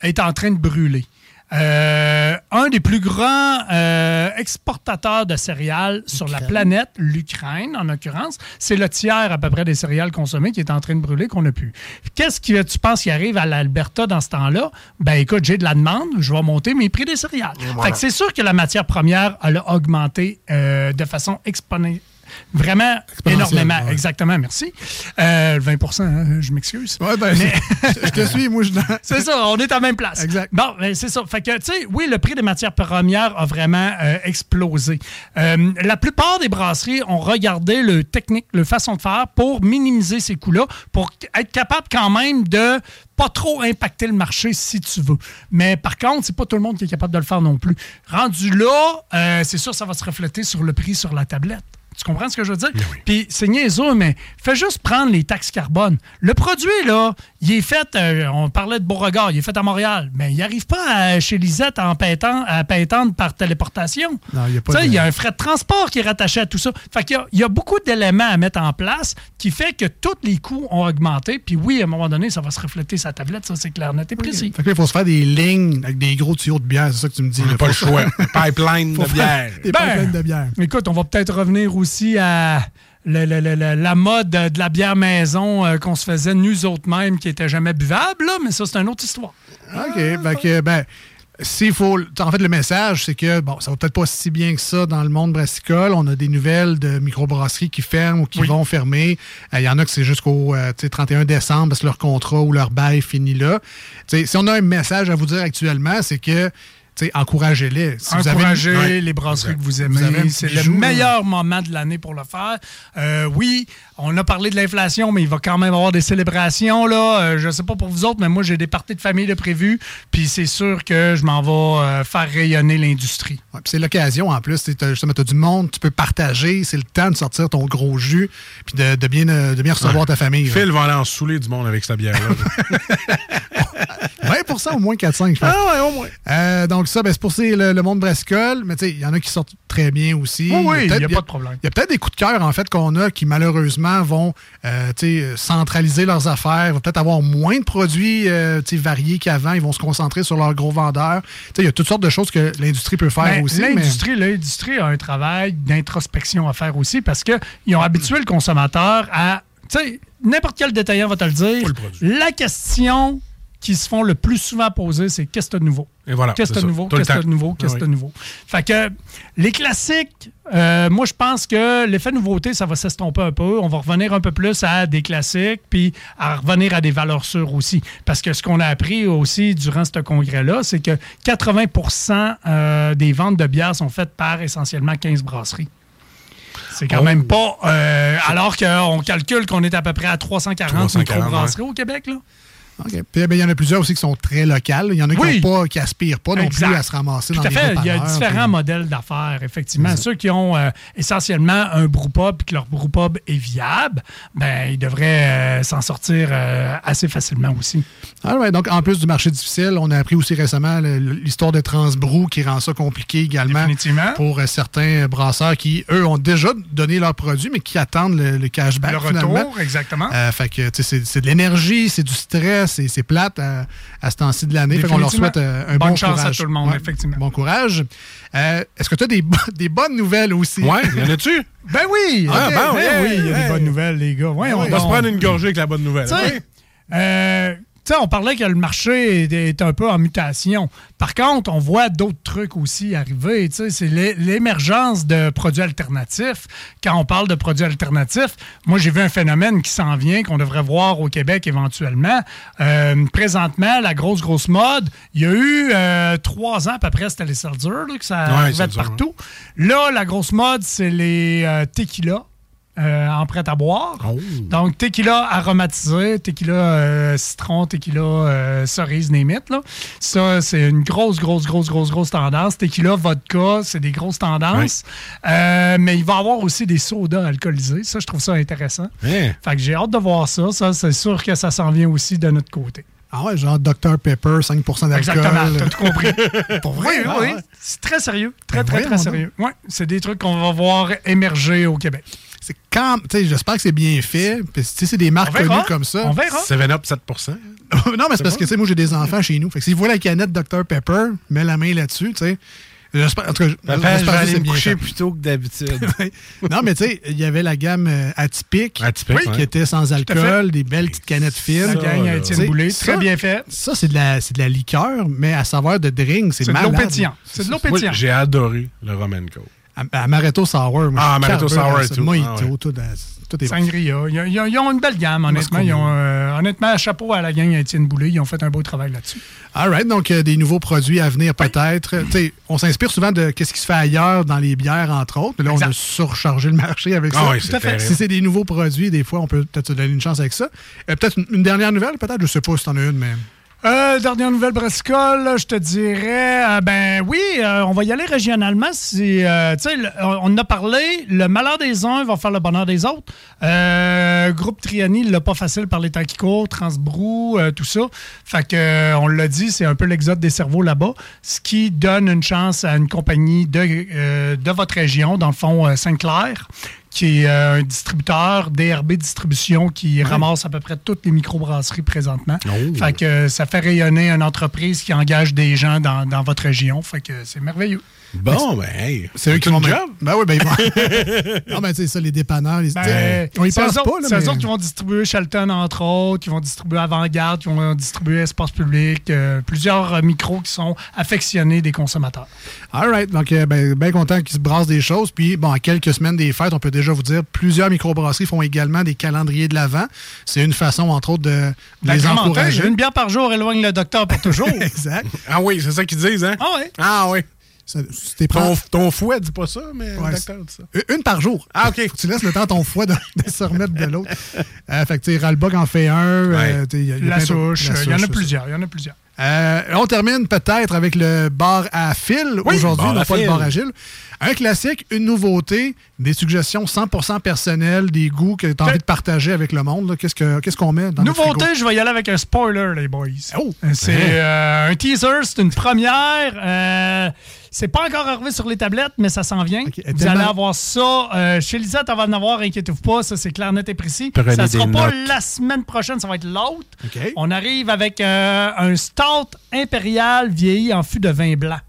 est en train de brûler. Euh, un des plus grands euh, exportateurs de céréales sur la planète, l'Ukraine en l'occurrence, c'est le tiers à peu près des céréales consommées qui est en train de brûler qu'on n'a plus. Qu'est-ce que tu penses qui arrive à l'Alberta dans ce temps-là? Ben écoute, j'ai de la demande, je vais monter mes prix des céréales. voilà. Fait que c'est sûr que la matière première elle a augmenté euh, de façon exponentielle Vraiment énormément. ouais. Exactement, merci. Euh, le 20% hein, je m'excuse. Ouais, ben, Mais- je te suis, moi, je. c'est ça, on est à la même place. Exact. Bon, ben, c'est ça. Fait que, tu sais, oui, le prix des matières premières a vraiment euh, explosé. Euh, la plupart des brasseries ont regardé le technique, le façon de faire pour minimiser ces coûts-là, pour être capable quand même de pas trop impacter le marché si tu veux. Mais par contre, c'est pas tout le monde qui est capable de le faire non plus. Rendu là, euh, c'est sûr, ça va se refléter sur le prix sur la tablette. Tu comprends ce que je veux dire? Puis c'est niaiseux, mais fais juste prendre les taxes carbone. Le produit, là, il est fait, euh, on parlait de Beauregard, il est fait à Montréal, mais il n'arrive pas à- chez Lisette en pétant, à pétendre par téléportation. Non, il y a pas Tu sais, de- il y a un frais de transport qui est rattaché à tout ça. Fait qu'il y a- il y, a beaucoup d'éléments à mettre en place qui fait que tous les coûts ont augmenté. Puis oui, à un moment donné, ça va se refléter sur la tablette, ça c'est clair, net et précis. Fait que là, il faut se faire des lignes avec des gros tuyaux de bière, c'est ça que tu me dis. On là. pas le choix. Pipeline de bière. Des Ben, pipelines de bière. Écoute, on va peut-être revenir aussi à le- le- le- le- la mode de la bière maison euh, qu'on se faisait nous autres mêmes qui était jamais buvable, là, mais ça, c'est une autre histoire. OK. Fait que, ben, s'il faut. En fait, le message, c'est que, bon, ça va peut-être pas si bien que ça dans le monde brassicole. On a des nouvelles de microbrasseries qui ferment ou qui vont fermer. Euh, Il y en a que c'est jusqu'au euh, tu sais, 31 décembre parce que leur contrat ou leur bail finit là. Tu sais, si on a un message à vous dire actuellement, c'est que. Encouragez-les. Si vous avez- Encouragez les brasseries que vous aimez. C'est le meilleur moment de l'année pour le faire. Euh, oui, on a parlé de l'inflation, mais il va quand même avoir des célébrations. Là. Euh, je ne sais pas pour vous autres, mais moi, j'ai des parties de famille de prévues. Puis c'est sûr que je m'en vais euh, faire rayonner l'industrie. Ouais, c'est l'occasion en plus. Tu as, du monde, tu peux partager. C'est le temps de sortir ton gros jus puis de, de bien, euh, de bien recevoir ta famille. là. Phil va aller en saouler du monde avec sa bière-là. 20 au moins 4-5, je pense. ah ouais, au moins. Donc ça, ben, c'est pour c'est le, le monde brassicole, mais il y en a qui sortent très bien aussi. Oui, oui, il peut-être- y a pas de problème. Il y a peut-être des coups de cœur, en fait, qu'on a qui, malheureusement, vont euh, centraliser leurs affaires, vont peut-être avoir moins de produits euh, variés qu'avant, ils vont se concentrer sur leurs gros vendeurs. Il y a toutes sortes de choses que l'industrie peut faire Ben, aussi. mais- L'industrie, l'industrie a un travail d'introspection à faire aussi parce qu'ils ont habitué le consommateur à. Tu sais, n'importe quel détaillant va te le dire. La question qui se font le plus souvent poser, c'est qu'est-ce que nouveau? Et voilà, Qu'est-ce que nouveau? Qu'est-ce que nouveau? Qu'est-ce que nouveau? Fait que les classiques, euh, moi, je pense que l'effet nouveauté, ça va s'estomper un peu. On va revenir un peu plus à des classiques, puis à revenir à des valeurs sûres aussi. Parce que ce qu'on a appris aussi durant ce congrès-là, c'est que 80% euh, des ventes de bières sont faites par essentiellement 15 brasseries. C'est quand Oh. même pas. euh, alors qu'on calcule qu'on est à peu près à 340, 340, microbrasseries au Québec, là. OK. Puis, ben, il y en a plusieurs aussi qui sont très locales. Il y en a qui n'ont pas, qui aspirent pas non Exact. plus à se ramasser Tout dans à fait. Il y a différents puis- modèles d'affaires, effectivement. Ceux qui ont euh, essentiellement un brewpub et que leur brewpub est viable, ben, ils devraient euh, s'en sortir euh, assez facilement aussi. Ah ouais, donc en plus du marché difficile, on a appris aussi récemment l'histoire de Transbrou qui rend ça compliqué également pour certains brasseurs qui, eux, ont déjà donné leurs produits, mais qui attendent le, le cashback Le finalement. retour, exactement. Euh, fait que c'est de l'énergie, c'est du stress, c'est- c'est plate à, à ce temps-ci de l'année. Fait qu'on leur souhaite euh, un Bonne bon chance à courage. tout le monde, Ouais, effectivement. Bon courage. Euh, Est-ce que tu as des, bo- des bonnes nouvelles aussi? Ouais, y en a-tu? Ben oui! Ah, ok, bon, ben oui, il y a hey. des bonnes nouvelles, les gars. Ouais, On va se prendre une gorgée avec la bonne nouvelle. Sais, on parlait que le marché est, est un peu en mutation. Par contre, on voit d'autres trucs aussi arriver. Tu sais, C'est l'é- l'émergence de produits alternatifs. Quand on parle de produits alternatifs, moi, j'ai vu un phénomène qui s'en vient, qu'on devrait voir au Québec éventuellement. Euh, présentement, la grosse, grosse mode, il y a eu euh, trois ans à peu près, c'était les soldats, que ça Ouais, arrivait partout. Là, la grosse mode, c'est les euh, tequila. Euh, en prêt à boire. Oh. Donc, tequila aromatisé, tequila euh, citron, tequila euh, cerise, name it, là. Ça, c'est une grosse, grosse, grosse, grosse, grosse tendance. Tequila, vodka, c'est des grosses tendances. Mais il va y avoir aussi des sodas alcoolisés. Ça, je trouve ça intéressant. Fait que j'ai hâte de voir ça. Ça, c'est sûr que ça s'en vient aussi de notre côté. Ah ouais, genre Dr Pepper, 5% d'alcool. Exactement, t'as tout compris. Pour vrai, oui, ah oui. ouais. C'est très sérieux. Très, Ben très, très sérieux. Ouais, c'est des trucs qu'on va voir émerger au Québec. C'est quand, tu sais, j'espère que c'est bien fait. Puis, tu sais, c'est des marques connues comme ça. On verra. 7-Up 7 non, mais c'est parce que, tu sais, moi, j'ai des enfants chez nous. Fait que s'ils voient la canette Dr Pepper, mets la main là-dessus, tu sais. J'espère, en tout cas, je vais que aller c'est me bien coucher fait. plus tôt que d'habitude. non, mais tu sais, il y avait la gamme euh, atypique, qui ouais. était sans alcool, des belles petites canettes fines. Boulay, très bien fait. Ça, c'est de, la, c'est de la liqueur, mais à savoir de drink, c'est C'est de l'eau malade. pétillante. C'est de l'eau j'ai adoré le Roman Coke. Amaretto Sour. moi, Ah, Amaretto Sour et ça. tout. Mojito, Ah ouais. tout, tout est. Sangria. Ils, ils- ils ont une belle gamme, honnêtement. Ils ont, euh, honnêtement, chapeau à la gang à Étienne Boulay. Ils ont fait un beau travail là-dessus. All right, donc euh, des nouveaux produits à venir peut-être. Tu On s'inspire souvent de ce qui se fait ailleurs dans les bières, entre autres. Mais là, on a surchargé le marché avec ça. Ah oui, c'est Tout à fait. Si c'est des nouveaux produits, des fois, on peut peut-être se donner une chance avec ça. Euh, peut-être une, une dernière nouvelle, peut-être. Je sais pas si t'en as une, mais... Euh, dernière nouvelle brassicole, là, je te dirais, euh, ben oui, euh, on va y aller régionalement. Si, euh, on a parlé, le malheur des uns va faire le bonheur des autres. Groupe Triani, il l'a pas facile par les temps qui Transbrou, tout ça. Fait que, on l'a dit, c'est un peu l'exode des cerveaux là-bas, ce qui donne une chance à une compagnie de, de votre région, dans le fond, Saint-Clair qui est euh, un distributeur, DRB Distribution, qui ramasse à peu près toutes les microbrasseries présentement. Fait que euh, ça fait rayonner une entreprise qui engage des gens dans, dans votre région. Fait que c'est merveilleux. Bon, ben, hey, C'est eux qui vont... job. Ben oui, ben ils vont... non, ben tu sais, ça, les dépanneurs, les... Ben, t'sais, on y c'est pense eux pas, là, C'est eux mais- autres qui vont distribuer Shelton, entre autres, qui vont distribuer Avant-Garde, qui vont distribuer Espace Public, euh, plusieurs euh, micros qui sont affectionnés des consommateurs. All right. Donc, euh, ben, bien content qu'ils se brassent des choses. Puis, bon, à quelques semaines des fêtes, on peut déjà vous dire, plusieurs microbrasseries font également des calendriers de l'Avent. C'est une façon, entre autres, de, de les encourager. Une bière par jour éloigne le docteur pour toujours. exact. Ah oui, c'est ça qu'ils disent, hein? Ah oui. Ah oui. Ça- c'était Ton, fouet dit pas ça, mais Ouais, le docteur dit ça. Une- par jour. Ah, OK. Faut que tu laisses le temps à ton foie de, de se remettre de l'autre. Euh, fait que, tu en fait un. euh, y a- y a La souche, la euh, il y en souche, a plusieurs. Il y en a plusieurs. Euh, on termine peut-être avec le bar à fil Oui, aujourd'hui, non à pas le bar à Gilles. Un classique, une nouveauté, des suggestions 100% personnelles, des goûts que tu as envie de partager avec le monde. Qu'est-ce que- qu'est-ce qu'on met dans Nouveauté, je vais y aller avec un spoiler, les boys. Oh! C'est Hein? euh, un teaser, c'est une première. Euh, c'est pas encore arrivé sur les tablettes, mais ça s'en vient. Vous tellement- allez avoir ça. euh, chez Lisette, on va en avoir, inquiétez-vous pas, ça c'est clair, net et précis. Prenez ça sera pas notes. la semaine prochaine, ça va être l'autre. On arrive avec euh, un stout impérial vieilli en fût de vin blanc.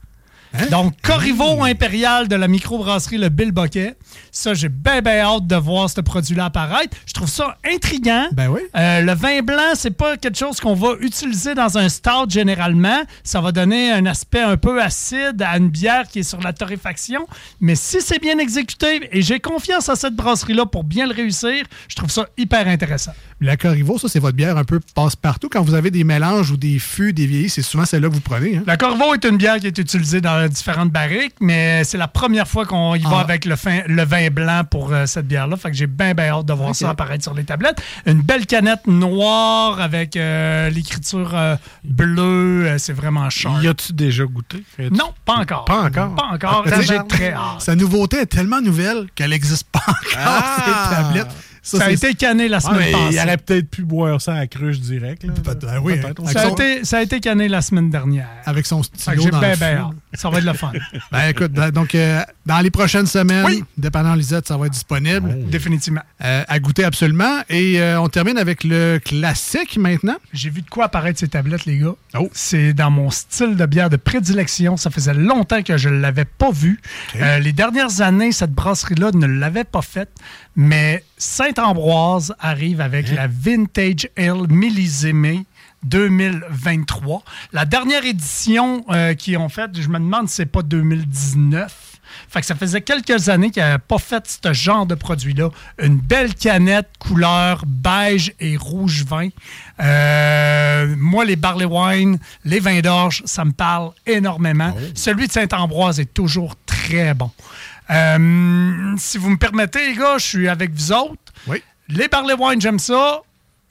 Hein? Donc, Corriveau impérial de la microbrasserie Le Bill Boquet. Ça, j'ai bien, bien hâte de voir ce produit-là apparaître. Je trouve ça intriguant. Ben oui. Euh, le vin blanc, c'est pas quelque chose qu'on va utiliser dans un stout généralement. Ça va donner un aspect un peu acide à une bière qui est sur la torréfaction. Mais si c'est bien exécuté, et j'ai confiance à cette brasserie-là pour bien le réussir, je trouve ça hyper intéressant. La Corriveau, ça, c'est votre bière un peu passe-partout. Quand vous avez des mélanges ou des fûts, des vieillis, c'est souvent celle-là que vous prenez. hein? La Corvo est une bière qui est utilisée dans différentes barriques, mais c'est la première fois qu'on y va Ah. avec le, fin- le vin blanc pour euh, cette bière-là. Fait que j'ai bien, bien hâte de voir ça apparaître sur les tablettes. Une belle canette noire avec euh, l'écriture euh, bleue. Euh, c'est vraiment cher. Y a-tu déjà goûté? Non, pas encore. Pas encore? Pas encore. Ah, j'ai très hâte. Sa nouveauté est tellement nouvelle qu'elle n'existe pas encore Ah! sur les tablettes. Ça, a été canné la semaine passée. il aurait peut-être pu boire ça à cruche direct. Là. Ben oui, Peut-être, on avec Ça a, son- été, ça a été canné la semaine dernière. avec son stylo dans fût. hâte. Ça va être le fun. Ben écoute, ben, donc euh, dans les prochaines semaines, dépendant Lisette, ça va être disponible. Définitivement. Euh, à goûter absolument. Et euh, on termine avec le classique maintenant. J'ai vu de quoi apparaître ces tablettes, les gars. Oh. C'est dans mon style de bière de prédilection. Ça faisait longtemps que je ne l'avais pas vu. Les dernières années, cette brasserie-là ne l'avait pas faite. Mais Saint-Ambroise arrive avec la Vintage Ale millésimée 2023. La dernière édition euh, qu'ils ont faite, je me demande si c'est pas 2019. Fait que ça faisait quelques années qu'ils n'avaient pas fait ce genre de produit-là. Une belle canette couleur beige et rouge vin. Euh, moi, les barley wine, les vins d'orge, ça me parle énormément. Celui de Saint-Ambroise est toujours très bon. Euh, si vous me permettez, les gars, je suis avec vous autres. Oui. Les barley wine, j'aime ça.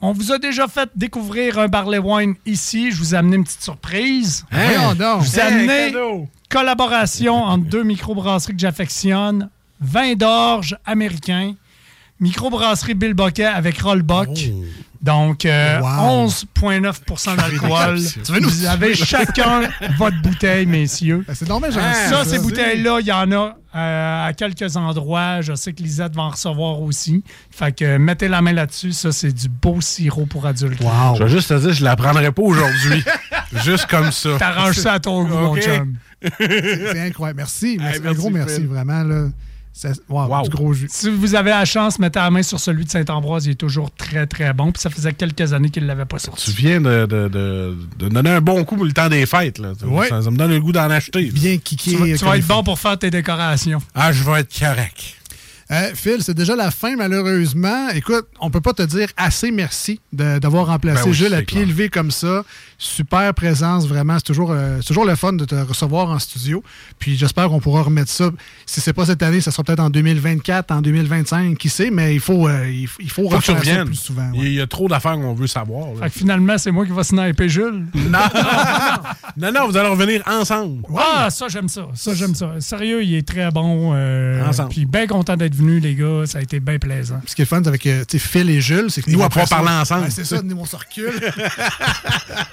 On vous a déjà fait découvrir un barley wine ici. Je vous ai amené une petite surprise. Voyons donc. Je vous ai Hey, amené collaboration entre deux microbrasseries que j'affectionne. Vin d'orge américain. Microbrasserie Bill Boquet avec Rollbuck. Donc, euh, Wow. 11,9% d'alcool. Tu veux nous Vous avez chacun votre bouteille, messieurs. Ben, c'est normal, j'en Ça, ces bouteilles-là, il y en a euh, à quelques endroits. Je sais que Lisette va en recevoir aussi. Fait que euh, mettez la main là-dessus. Ça, c'est du beau sirop pour adultes. Wow. Je vais juste te dire, je la prendrai pas aujourd'hui. juste comme ça. T'arranges ça à ton goût, mon chum. C'est incroyable. Merci. merci. Hey, un gros merci, Phil. vraiment. Là. Ça- wow, du gros jus. Si vous avez la chance, mettez la main sur celui de Saint-Ambroise. Il est toujours très, très bon. Puis ça faisait quelques années qu'il ne l'avait pas Tu sorti. viens de, de, de- de donner un bon coup pour le temps des fêtes. Là. Ouais. Ça, ça me donne le goût d'en acheter. Bien kické. Tu vas, tu être bon pour faire tes décorations. Ah, je vais être correct. Euh, Phil, c'est déjà la fin, malheureusement. Écoute, on peut pas te dire assez merci d'avoir remplacé Ben oui, Jules à pied clair. levé comme ça. Super présence, vraiment. C'est toujours, euh, toujours le fun de te recevoir en studio. Puis j'espère qu'on pourra remettre ça. Si c'est pas cette année, ça sera peut-être en 2024, en 2025, qui sait, mais il faut, euh, il, faut- il faut refaire ça reviennes. plus souvent. Il y a trop d'affaires qu'on veut savoir. là. Fait que finalement, c'est moi qui va sniper Jules. Non, non, non, vous allez revenir ensemble. Ah, ça, j'aime ça. Ça, j'aime ça. Sérieux, il est très bon. euh, Ensemble. Puis bien content d'être venu, les gars. Ça a été bien plaisant. Ce qui est le fun avec euh, Phil et Jules, c'est que Nous, on ça- parler ensemble. Ouais, c'est ça, nous, on se recule.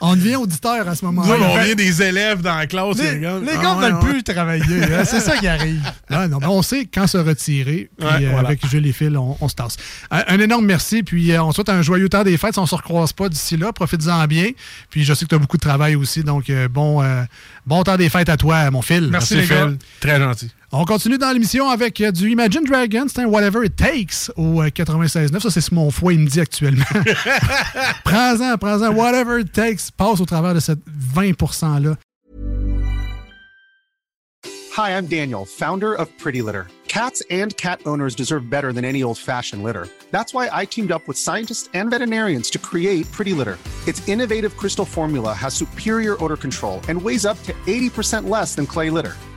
on devient auditeur à ce moment-là. on vient des élèves dans la classe. Les, les gars, les Ah, veulent ouais. plus travailler. hein, c'est ça qui arrive. Non, non, mais on sait quand se retirer. Puis Ouais, euh, voilà. avec Jules et Phil, on, on se tasse. Un, un énorme merci. Puis euh, on souhaite un joyeux temps des fêtes. Si on se recroise pas d'ici là, profites-en bien. Puis je sais que tu as beaucoup de travail aussi. Donc euh, bon, euh, bon temps des fêtes à toi, mon Phil. Merci, les gars. Très gentil. On continue dans l'émission avec euh, du Imagine Dragons, c'est un Whatever It Takes au euh, 96.9. Ça, c'est ce que mon foie il me dit actuellement. prends-en, prends-en. Whatever It Takes passe au travers de cette 20%-là. Hi, I'm Daniel, founder of Pretty Litter. Cats and cat owners deserve better than any old fashioned litter. That's why I teamed up with scientists and veterinarians to create Pretty Litter. Its innovative crystal formula has superior odor control and weighs up to 80% less than clay litter.